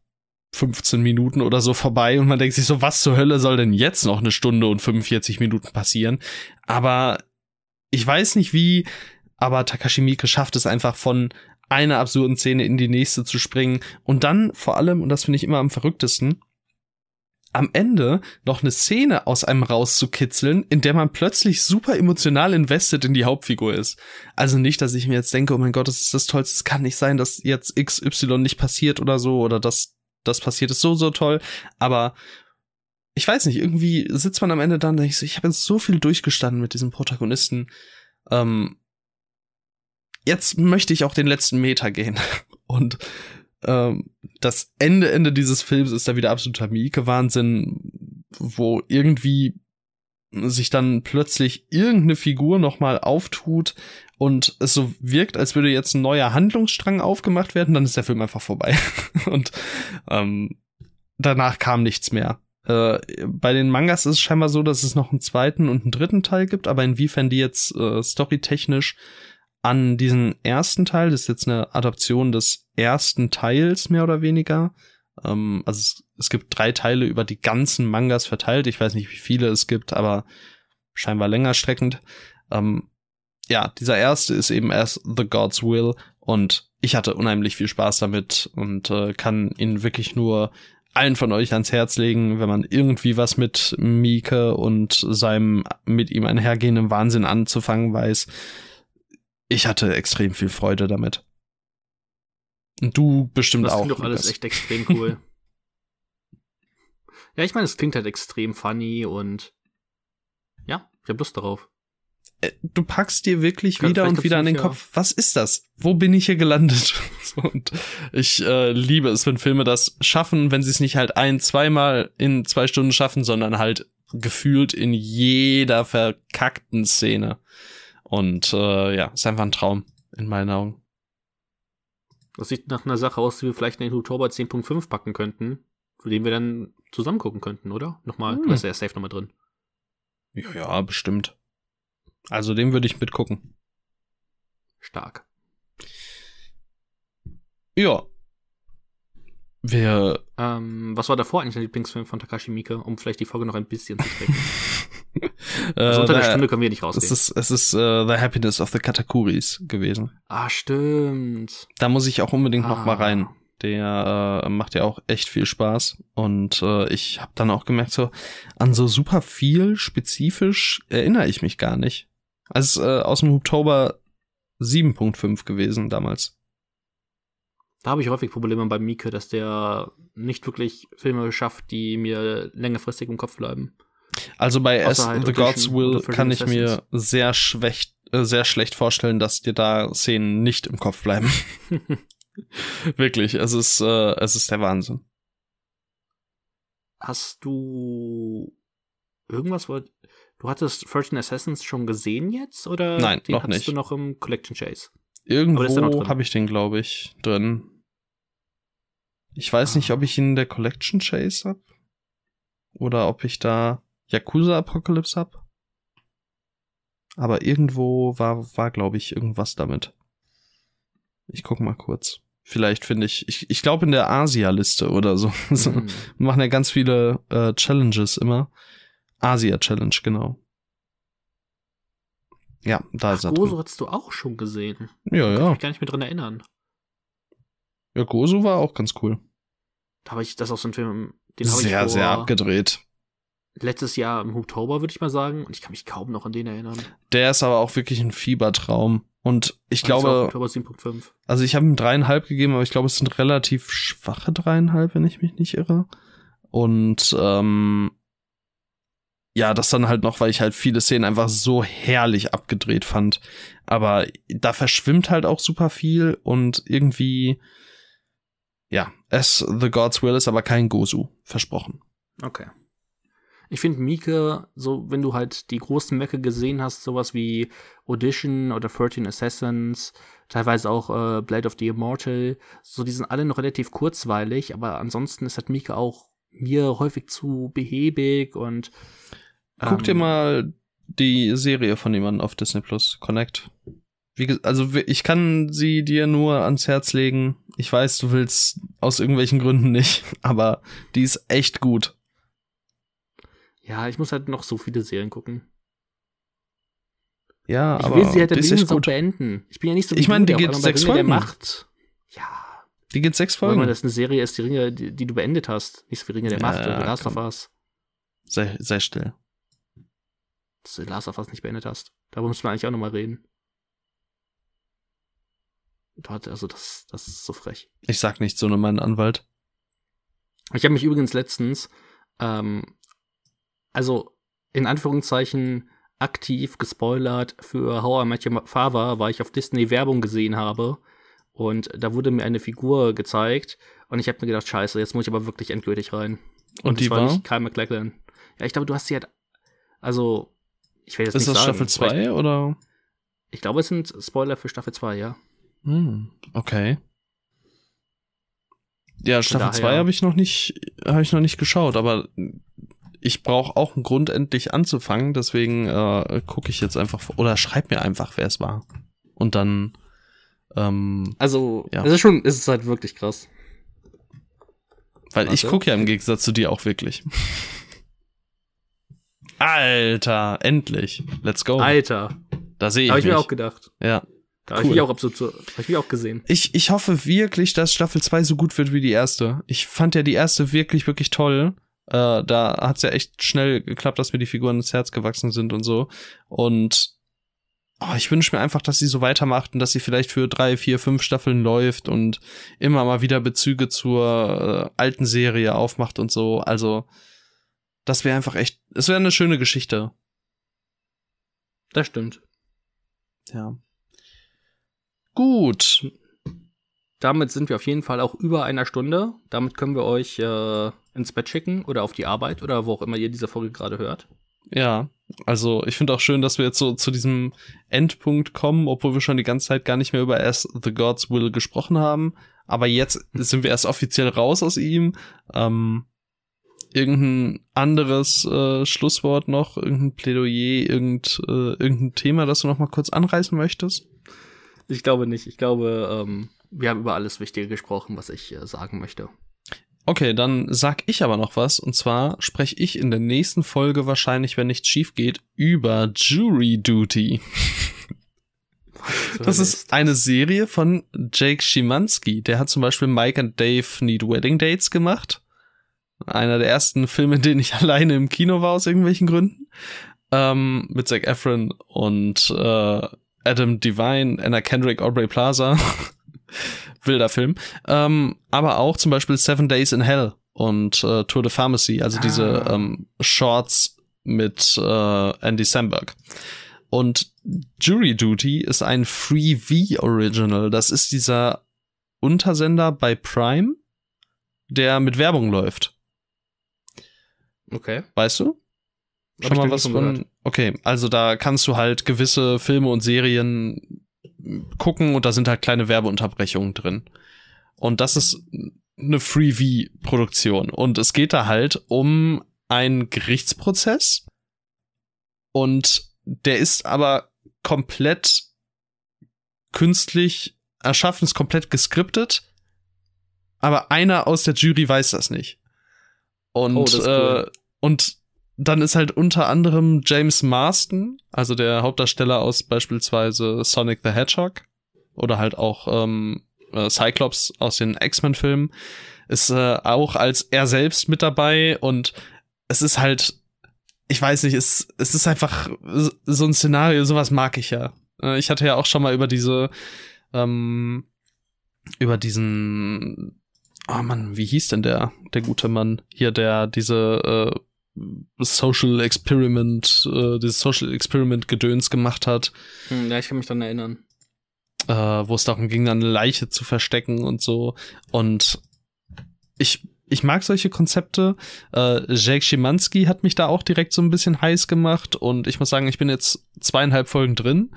[SPEAKER 1] 15 Minuten oder so vorbei und man denkt sich so, was zur Hölle soll denn jetzt noch eine Stunde und 45 Minuten passieren? Aber ich weiß nicht wie, aber Takashi Miike schafft es einfach von einer absurden Szene in die nächste zu springen und dann vor allem, und das finde ich immer am verrücktesten, am Ende noch eine Szene aus einem rauszukitzeln, in der man plötzlich super emotional invested in die Hauptfigur ist. Also nicht, dass ich mir jetzt denke, oh mein Gott, das ist das Tollste, es kann nicht sein, dass jetzt XY nicht passiert oder so, oder dass das passiert ist so, so toll, aber ich weiß nicht, irgendwie sitzt man am Ende da und denkt so, ich habe jetzt so viel durchgestanden mit diesem Protagonisten. Ähm, jetzt möchte ich auch den letzten Meter gehen. Und ähm, das Ende, Ende dieses Films ist da wieder absoluter Mieke-Wahnsinn, wo irgendwie sich dann plötzlich irgendeine Figur nochmal auftut und es so wirkt, als würde jetzt ein neuer Handlungsstrang aufgemacht werden, dann ist der Film einfach vorbei. und ähm, danach kam nichts mehr. Äh, bei den Mangas ist es scheinbar so, dass es noch einen zweiten und einen dritten Teil gibt, aber inwiefern die jetzt äh, storytechnisch an diesen ersten Teil, das ist jetzt eine Adaption des ersten Teils mehr oder weniger, Ähm, also es, es gibt drei Teile über die ganzen Mangas verteilt. Ich weiß nicht, wie viele es gibt, aber scheinbar längerstreckend. Ähm, ja, dieser erste ist eben erst The God's Will und ich hatte unheimlich viel Spaß damit und äh, kann ihn wirklich nur allen von euch ans Herz legen, wenn man irgendwie was mit Mieke und seinem mit ihm einhergehenden Wahnsinn anzufangen weiß. Ich hatte extrem viel Freude damit. Und du bestimmt
[SPEAKER 2] das
[SPEAKER 1] auch.
[SPEAKER 2] Das klingt doch alles echt extrem cool. ja, ich meine, es klingt halt extrem funny und ja, ich hab Lust darauf.
[SPEAKER 1] Äh, du packst dir wirklich Kann wieder und wieder an den Kopf, was ist das? Wo bin ich hier gelandet? und ich äh, liebe es, wenn Filme das schaffen, wenn sie es nicht halt ein, zweimal in zwei Stunden schaffen, sondern halt gefühlt in jeder verkackten Szene. Und äh, ja, ist einfach ein Traum in meinen Augen.
[SPEAKER 2] Das sieht nach einer Sache aus, die wir vielleicht in den Oktober 10.5 packen könnten, für den wir dann zusammen gucken könnten, oder? Nochmal, hm. du hast ja safe nochmal drin.
[SPEAKER 1] Ja, ja, bestimmt. Also den würde ich mitgucken.
[SPEAKER 2] Stark.
[SPEAKER 1] Ja. Wer.
[SPEAKER 2] Ähm, was war davor eigentlich der Lieblingsfilm von Takashi Miike, um vielleicht die Folge noch ein bisschen zu strecken? also unter der Stunde können wir nicht rausgehen.
[SPEAKER 1] Es ist, es ist uh, The Happiness of the Katakuris gewesen.
[SPEAKER 2] Ah, stimmt.
[SPEAKER 1] Da muss ich auch unbedingt ah. noch mal rein. Der äh, macht ja auch echt viel Spaß. Und äh, ich habe dann auch gemerkt, so an so super viel spezifisch erinnere ich mich gar nicht. Also äh, aus dem Oktober 7.5 gewesen damals.
[SPEAKER 2] Da habe ich häufig Probleme bei Mieke, dass der nicht wirklich Filme schafft, die mir längerfristig im Kopf bleiben.
[SPEAKER 1] Also bei S halt The God's Will kann ich mir sehr schlecht, äh, sehr schlecht vorstellen, dass dir da Szenen nicht im Kopf bleiben. Wirklich, es ist, äh, es ist der Wahnsinn.
[SPEAKER 2] Hast du irgendwas, du hattest 13 Assassins schon gesehen jetzt oder
[SPEAKER 1] Nein,
[SPEAKER 2] den
[SPEAKER 1] noch nicht.
[SPEAKER 2] du noch im Collection Chase?
[SPEAKER 1] Irgendwo habe ich den, glaube ich, drin. Ich weiß ah. nicht, ob ich ihn in der Collection Chase hab oder ob ich da Yakuza Apocalypse hab. Aber irgendwo war, war glaube ich, irgendwas damit. Ich guck mal kurz. Vielleicht finde ich, ich, ich glaube in der Asia-Liste oder so. Mhm. Wir machen ja ganz viele äh, Challenges immer. Asia-Challenge, genau. Ja, da Ach, ist er.
[SPEAKER 2] Gozo hast du auch schon gesehen.
[SPEAKER 1] Ja, ja. Kann
[SPEAKER 2] ich mich gar nicht mehr dran erinnern.
[SPEAKER 1] Ja, Gozo war auch ganz cool.
[SPEAKER 2] Da habe ich das auch so ein Film, den habe
[SPEAKER 1] ich Sehr, sehr abgedreht.
[SPEAKER 2] Letztes Jahr im Oktober, würde ich mal sagen. Und ich kann mich kaum noch an den erinnern.
[SPEAKER 1] Der ist aber auch wirklich ein Fiebertraum. Und ich also glaube.
[SPEAKER 2] Oktober 7.5.
[SPEAKER 1] Also ich habe ihm dreieinhalb gegeben, aber ich glaube, es sind relativ schwache dreieinhalb, wenn ich mich nicht irre. Und ähm, ja, das dann halt noch, weil ich halt viele Szenen einfach so herrlich abgedreht fand. Aber da verschwimmt halt auch super viel und irgendwie, ja, es The God's Will ist aber kein Gozu, versprochen.
[SPEAKER 2] Okay. Ich finde Mieke, so wenn du halt die großen Mecke gesehen hast, sowas wie Audition oder 13 Assassins, teilweise auch äh, Blade of the Immortal, so die sind alle noch relativ kurzweilig, aber ansonsten ist halt Mieke auch mir häufig zu behäbig und
[SPEAKER 1] ähm, Guck dir ähm, mal die Serie von jemandem auf Disney Plus, Connect. Wie, also ich kann sie dir nur ans Herz legen. Ich weiß, du willst aus irgendwelchen Gründen nicht, aber die ist echt gut.
[SPEAKER 2] Ja, ich muss halt noch so viele Serien gucken.
[SPEAKER 1] Ja,
[SPEAKER 2] ich
[SPEAKER 1] aber
[SPEAKER 2] will sie halt wenigstens auch beenden. Ich bin ja nicht so
[SPEAKER 1] Ich meine, die geht sechs Folgen.
[SPEAKER 2] Macht.
[SPEAKER 1] Die geht sechs Folgen. Weil
[SPEAKER 2] das eine Serie ist, die Ringe, die, die, du beendet hast. Nicht so wie Ringe der ja, Macht oder Last of Us.
[SPEAKER 1] Sei, sei still.
[SPEAKER 2] Dass du Last of Us nicht beendet hast. Darüber müssen wir eigentlich auch nochmal reden. Also das, das ist so frech.
[SPEAKER 1] Ich sag nicht so nur meinen Anwalt.
[SPEAKER 2] Ich habe mich übrigens letztens ähm, also in Anführungszeichen aktiv gespoilert für How I Met Your Father, weil ich auf Disney Werbung gesehen habe und da wurde mir eine Figur gezeigt und ich habe mir gedacht, scheiße, jetzt muss ich aber wirklich endgültig rein.
[SPEAKER 1] Und, und die war, war nicht
[SPEAKER 2] Kyle McLachlan. Ja, ich glaube, du hast sie halt, also, ich will jetzt
[SPEAKER 1] Ist
[SPEAKER 2] nicht
[SPEAKER 1] das
[SPEAKER 2] sagen,
[SPEAKER 1] Staffel 2 oder?
[SPEAKER 2] Ich glaube, es sind Spoiler für Staffel 2, ja.
[SPEAKER 1] Hm, okay. Ja, Staffel 2 habe ich noch nicht, habe ich noch nicht geschaut, aber ich brauche auch einen Grund, endlich anzufangen. Deswegen äh, gucke ich jetzt einfach oder schreib mir einfach, wer es war. Und dann. Ähm,
[SPEAKER 2] also, ja. es ist schon, es ist halt wirklich krass.
[SPEAKER 1] Weil Warte. ich gucke ja im Gegensatz zu dir auch wirklich. Alter, endlich. Let's go.
[SPEAKER 2] Alter.
[SPEAKER 1] Da sehe ich
[SPEAKER 2] Habe ich mir auch gedacht.
[SPEAKER 1] Ja.
[SPEAKER 2] Da cool. habe ich mich auch absolut so, hab ich mich auch gesehen.
[SPEAKER 1] Ich, ich hoffe wirklich, dass Staffel 2 so gut wird wie die erste. Ich fand ja die erste wirklich, wirklich toll. Äh, da hat's ja echt schnell geklappt, dass mir die Figuren ins Herz gewachsen sind und so. Und oh, ich wünsche mir einfach, dass sie so weitermacht und dass sie vielleicht für drei, vier, fünf Staffeln läuft und immer mal wieder Bezüge zur äh, alten Serie aufmacht und so. Also, das wäre einfach echt, es wäre eine schöne Geschichte.
[SPEAKER 2] Das stimmt.
[SPEAKER 1] Ja. Gut.
[SPEAKER 2] Damit sind wir auf jeden Fall auch über einer Stunde. Damit können wir euch äh, ins Bett schicken oder auf die Arbeit oder wo auch immer ihr diese Folge gerade hört.
[SPEAKER 1] Ja, also ich finde auch schön, dass wir jetzt so zu diesem Endpunkt kommen, obwohl wir schon die ganze Zeit gar nicht mehr über As the God's Will gesprochen haben. Aber jetzt sind wir erst offiziell raus aus ihm. Ähm, irgendein anderes äh, Schlusswort noch, irgendein Plädoyer, irgend, äh, irgendein Thema, das du noch mal kurz anreißen möchtest?
[SPEAKER 2] Ich glaube nicht. Ich glaube, ähm, wir haben über alles Wichtige gesprochen, was ich äh, sagen möchte.
[SPEAKER 1] Okay, dann sag ich aber noch was. Und zwar spreche ich in der nächsten Folge wahrscheinlich, wenn nichts schief geht, über Jury Duty. das ist eine Serie von Jake Schimanski. Der hat zum Beispiel Mike and Dave Need Wedding Dates gemacht. Einer der ersten Filme, in denen ich alleine im Kino war, aus irgendwelchen Gründen. Ähm, mit Zac Efron und äh, Adam Devine, Anna Kendrick, Aubrey Plaza. Wilder Film. Ähm, aber auch zum Beispiel Seven Days in Hell und äh, Tour de Pharmacy, also ah. diese ähm, Shorts mit äh, Andy Samberg. Und Jury Duty ist ein Free V Original. Das ist dieser Untersender bei Prime, der mit Werbung läuft.
[SPEAKER 2] Okay.
[SPEAKER 1] Weißt du? Schon mal was von. Okay, also da kannst du halt gewisse Filme und Serien gucken und da sind halt kleine Werbeunterbrechungen drin. Und das ist eine Free-V-Produktion. Und es geht da halt um einen Gerichtsprozess. Und der ist aber komplett künstlich erschaffen, ist komplett geskriptet. Aber einer aus der Jury weiß das nicht. Und, oh, das cool. äh, und dann ist halt unter anderem James Marston, also der Hauptdarsteller aus beispielsweise Sonic the Hedgehog oder halt auch ähm, äh, Cyclops aus den X-Men-Filmen, ist äh, auch als er selbst mit dabei und es ist halt, ich weiß nicht, es, es ist einfach so ein Szenario, sowas mag ich ja. Äh, ich hatte ja auch schon mal über diese, ähm, über diesen, oh Mann, wie hieß denn der, der gute Mann hier, der diese äh, Social Experiment, äh, dieses Social Experiment Gedöns gemacht hat.
[SPEAKER 2] Hm, ja, ich kann mich dann erinnern.
[SPEAKER 1] Äh, wo es darum ging, eine Leiche zu verstecken und so. Und ich, ich mag solche Konzepte. Äh, Jake Schimanski hat mich da auch direkt so ein bisschen heiß gemacht und ich muss sagen, ich bin jetzt zweieinhalb Folgen drin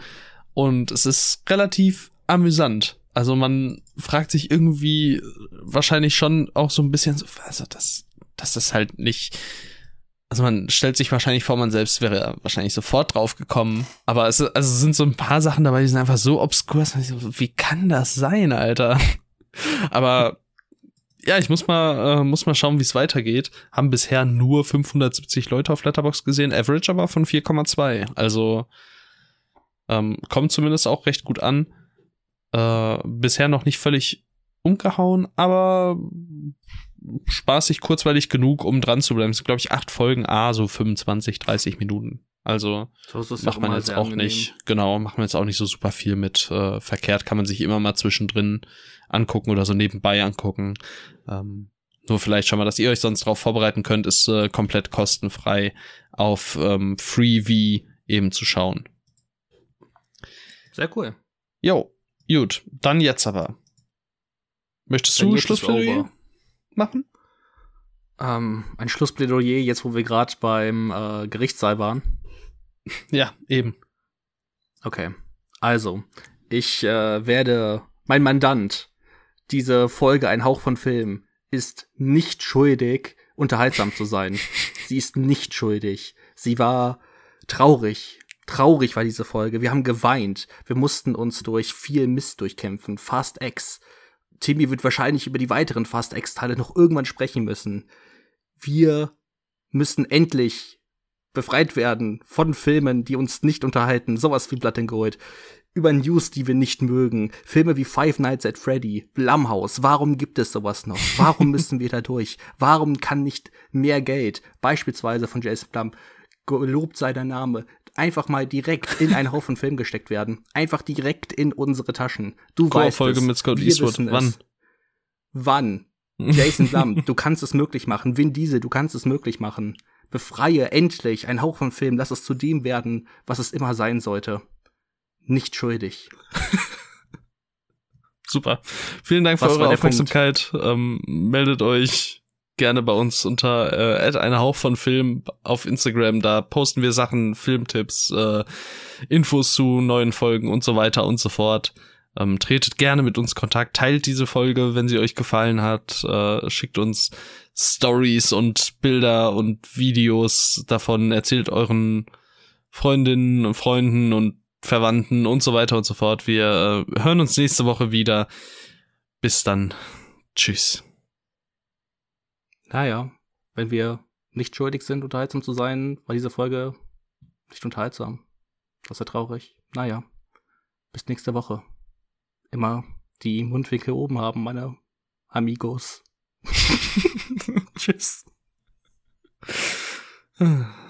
[SPEAKER 1] und es ist relativ amüsant. Also man fragt sich irgendwie wahrscheinlich schon auch so ein bisschen so, also das, das ist halt nicht, also man stellt sich wahrscheinlich vor, man selbst wäre wahrscheinlich sofort drauf gekommen. Aber es, also sind so ein paar Sachen dabei, die sind einfach so obskur, wie kann das sein, Alter? Aber ja, ich muss mal, äh, muss mal schauen, wie es weitergeht. Haben bisher nur 570 Leute auf Letterbox gesehen, Average aber von 4,2. Also ähm, kommt zumindest auch recht gut an. Äh, bisher noch nicht völlig umgehauen, aber spaßig, kurzweilig genug, um dran zu bleiben. Es sind, glaube ich, acht Folgen, ah, so 25, 30 Minuten. Also
[SPEAKER 2] so
[SPEAKER 1] macht man jetzt auch angenehm. nicht, genau, macht man jetzt auch nicht so super viel mit äh, verkehrt, kann man sich immer mal zwischendrin angucken oder so nebenbei angucken. Ähm, nur vielleicht schon mal, dass ihr euch sonst darauf vorbereiten könnt, ist äh, komplett kostenfrei auf ähm, Freevee eben zu schauen.
[SPEAKER 2] Sehr cool.
[SPEAKER 1] Jo, gut, dann jetzt aber. Möchtest du Schlussplädoyer? Machen?
[SPEAKER 2] Ähm, ein Schlussplädoyer, jetzt wo wir gerade beim äh, Gerichtssaal waren.
[SPEAKER 1] Ja, eben.
[SPEAKER 2] Okay. Also, ich äh, werde, mein Mandant, diese Folge Ein Hauch von Film, ist nicht schuldig, unterhaltsam zu sein. Sie ist nicht schuldig. Sie war traurig. Traurig war diese Folge. Wir haben geweint. Wir mussten uns durch viel Mist durchkämpfen. Fast X Timmy wird wahrscheinlich über die weiteren Fast X-Teile noch irgendwann sprechen müssen. Wir müssen endlich befreit werden von Filmen, die uns nicht unterhalten, sowas wie Blood and Gold, über News, die wir nicht mögen, Filme wie Five Nights at Freddy, Blumhouse, warum gibt es sowas noch? Warum müssen wir da durch? Warum kann nicht mehr Geld, beispielsweise von Jason Blum, gelobt sei der Name, einfach mal direkt in einen Haufen Film gesteckt werden. Einfach direkt in unsere Taschen. Du weißt
[SPEAKER 1] Folge
[SPEAKER 2] es.
[SPEAKER 1] mit Scott
[SPEAKER 2] Wir
[SPEAKER 1] Eastwood. Wann?
[SPEAKER 2] Es. Wann? Jason Blum, du kannst es möglich machen. Vin Diesel, du kannst es möglich machen. Befreie endlich einen Hauch von Film. Lass es zu dem werden, was es immer sein sollte. Nicht schuldig.
[SPEAKER 1] Super. Vielen Dank für
[SPEAKER 2] Was
[SPEAKER 1] eure
[SPEAKER 2] war der
[SPEAKER 1] Aufmerksamkeit. Ähm, meldet euch gerne bei uns unter äh, ein Hauch von Film auf Instagram. Da posten wir Sachen, Filmtipps, äh, Infos zu neuen Folgen und so weiter und so fort. Ähm, tretet gerne mit uns Kontakt, teilt diese Folge, wenn sie euch gefallen hat, äh, schickt uns Stories und Bilder und Videos davon, erzählt euren Freundinnen und Freunden und Verwandten und so weiter und so fort. Wir äh, hören uns nächste Woche wieder. Bis dann. Tschüss.
[SPEAKER 2] Naja, wenn wir nicht schuldig sind, unterhaltsam zu sein, war diese Folge nicht unterhaltsam. Das ist ja traurig. Naja, bis nächste Woche. Immer die Mundwinkel oben haben, meine Amigos.
[SPEAKER 1] Tschüss.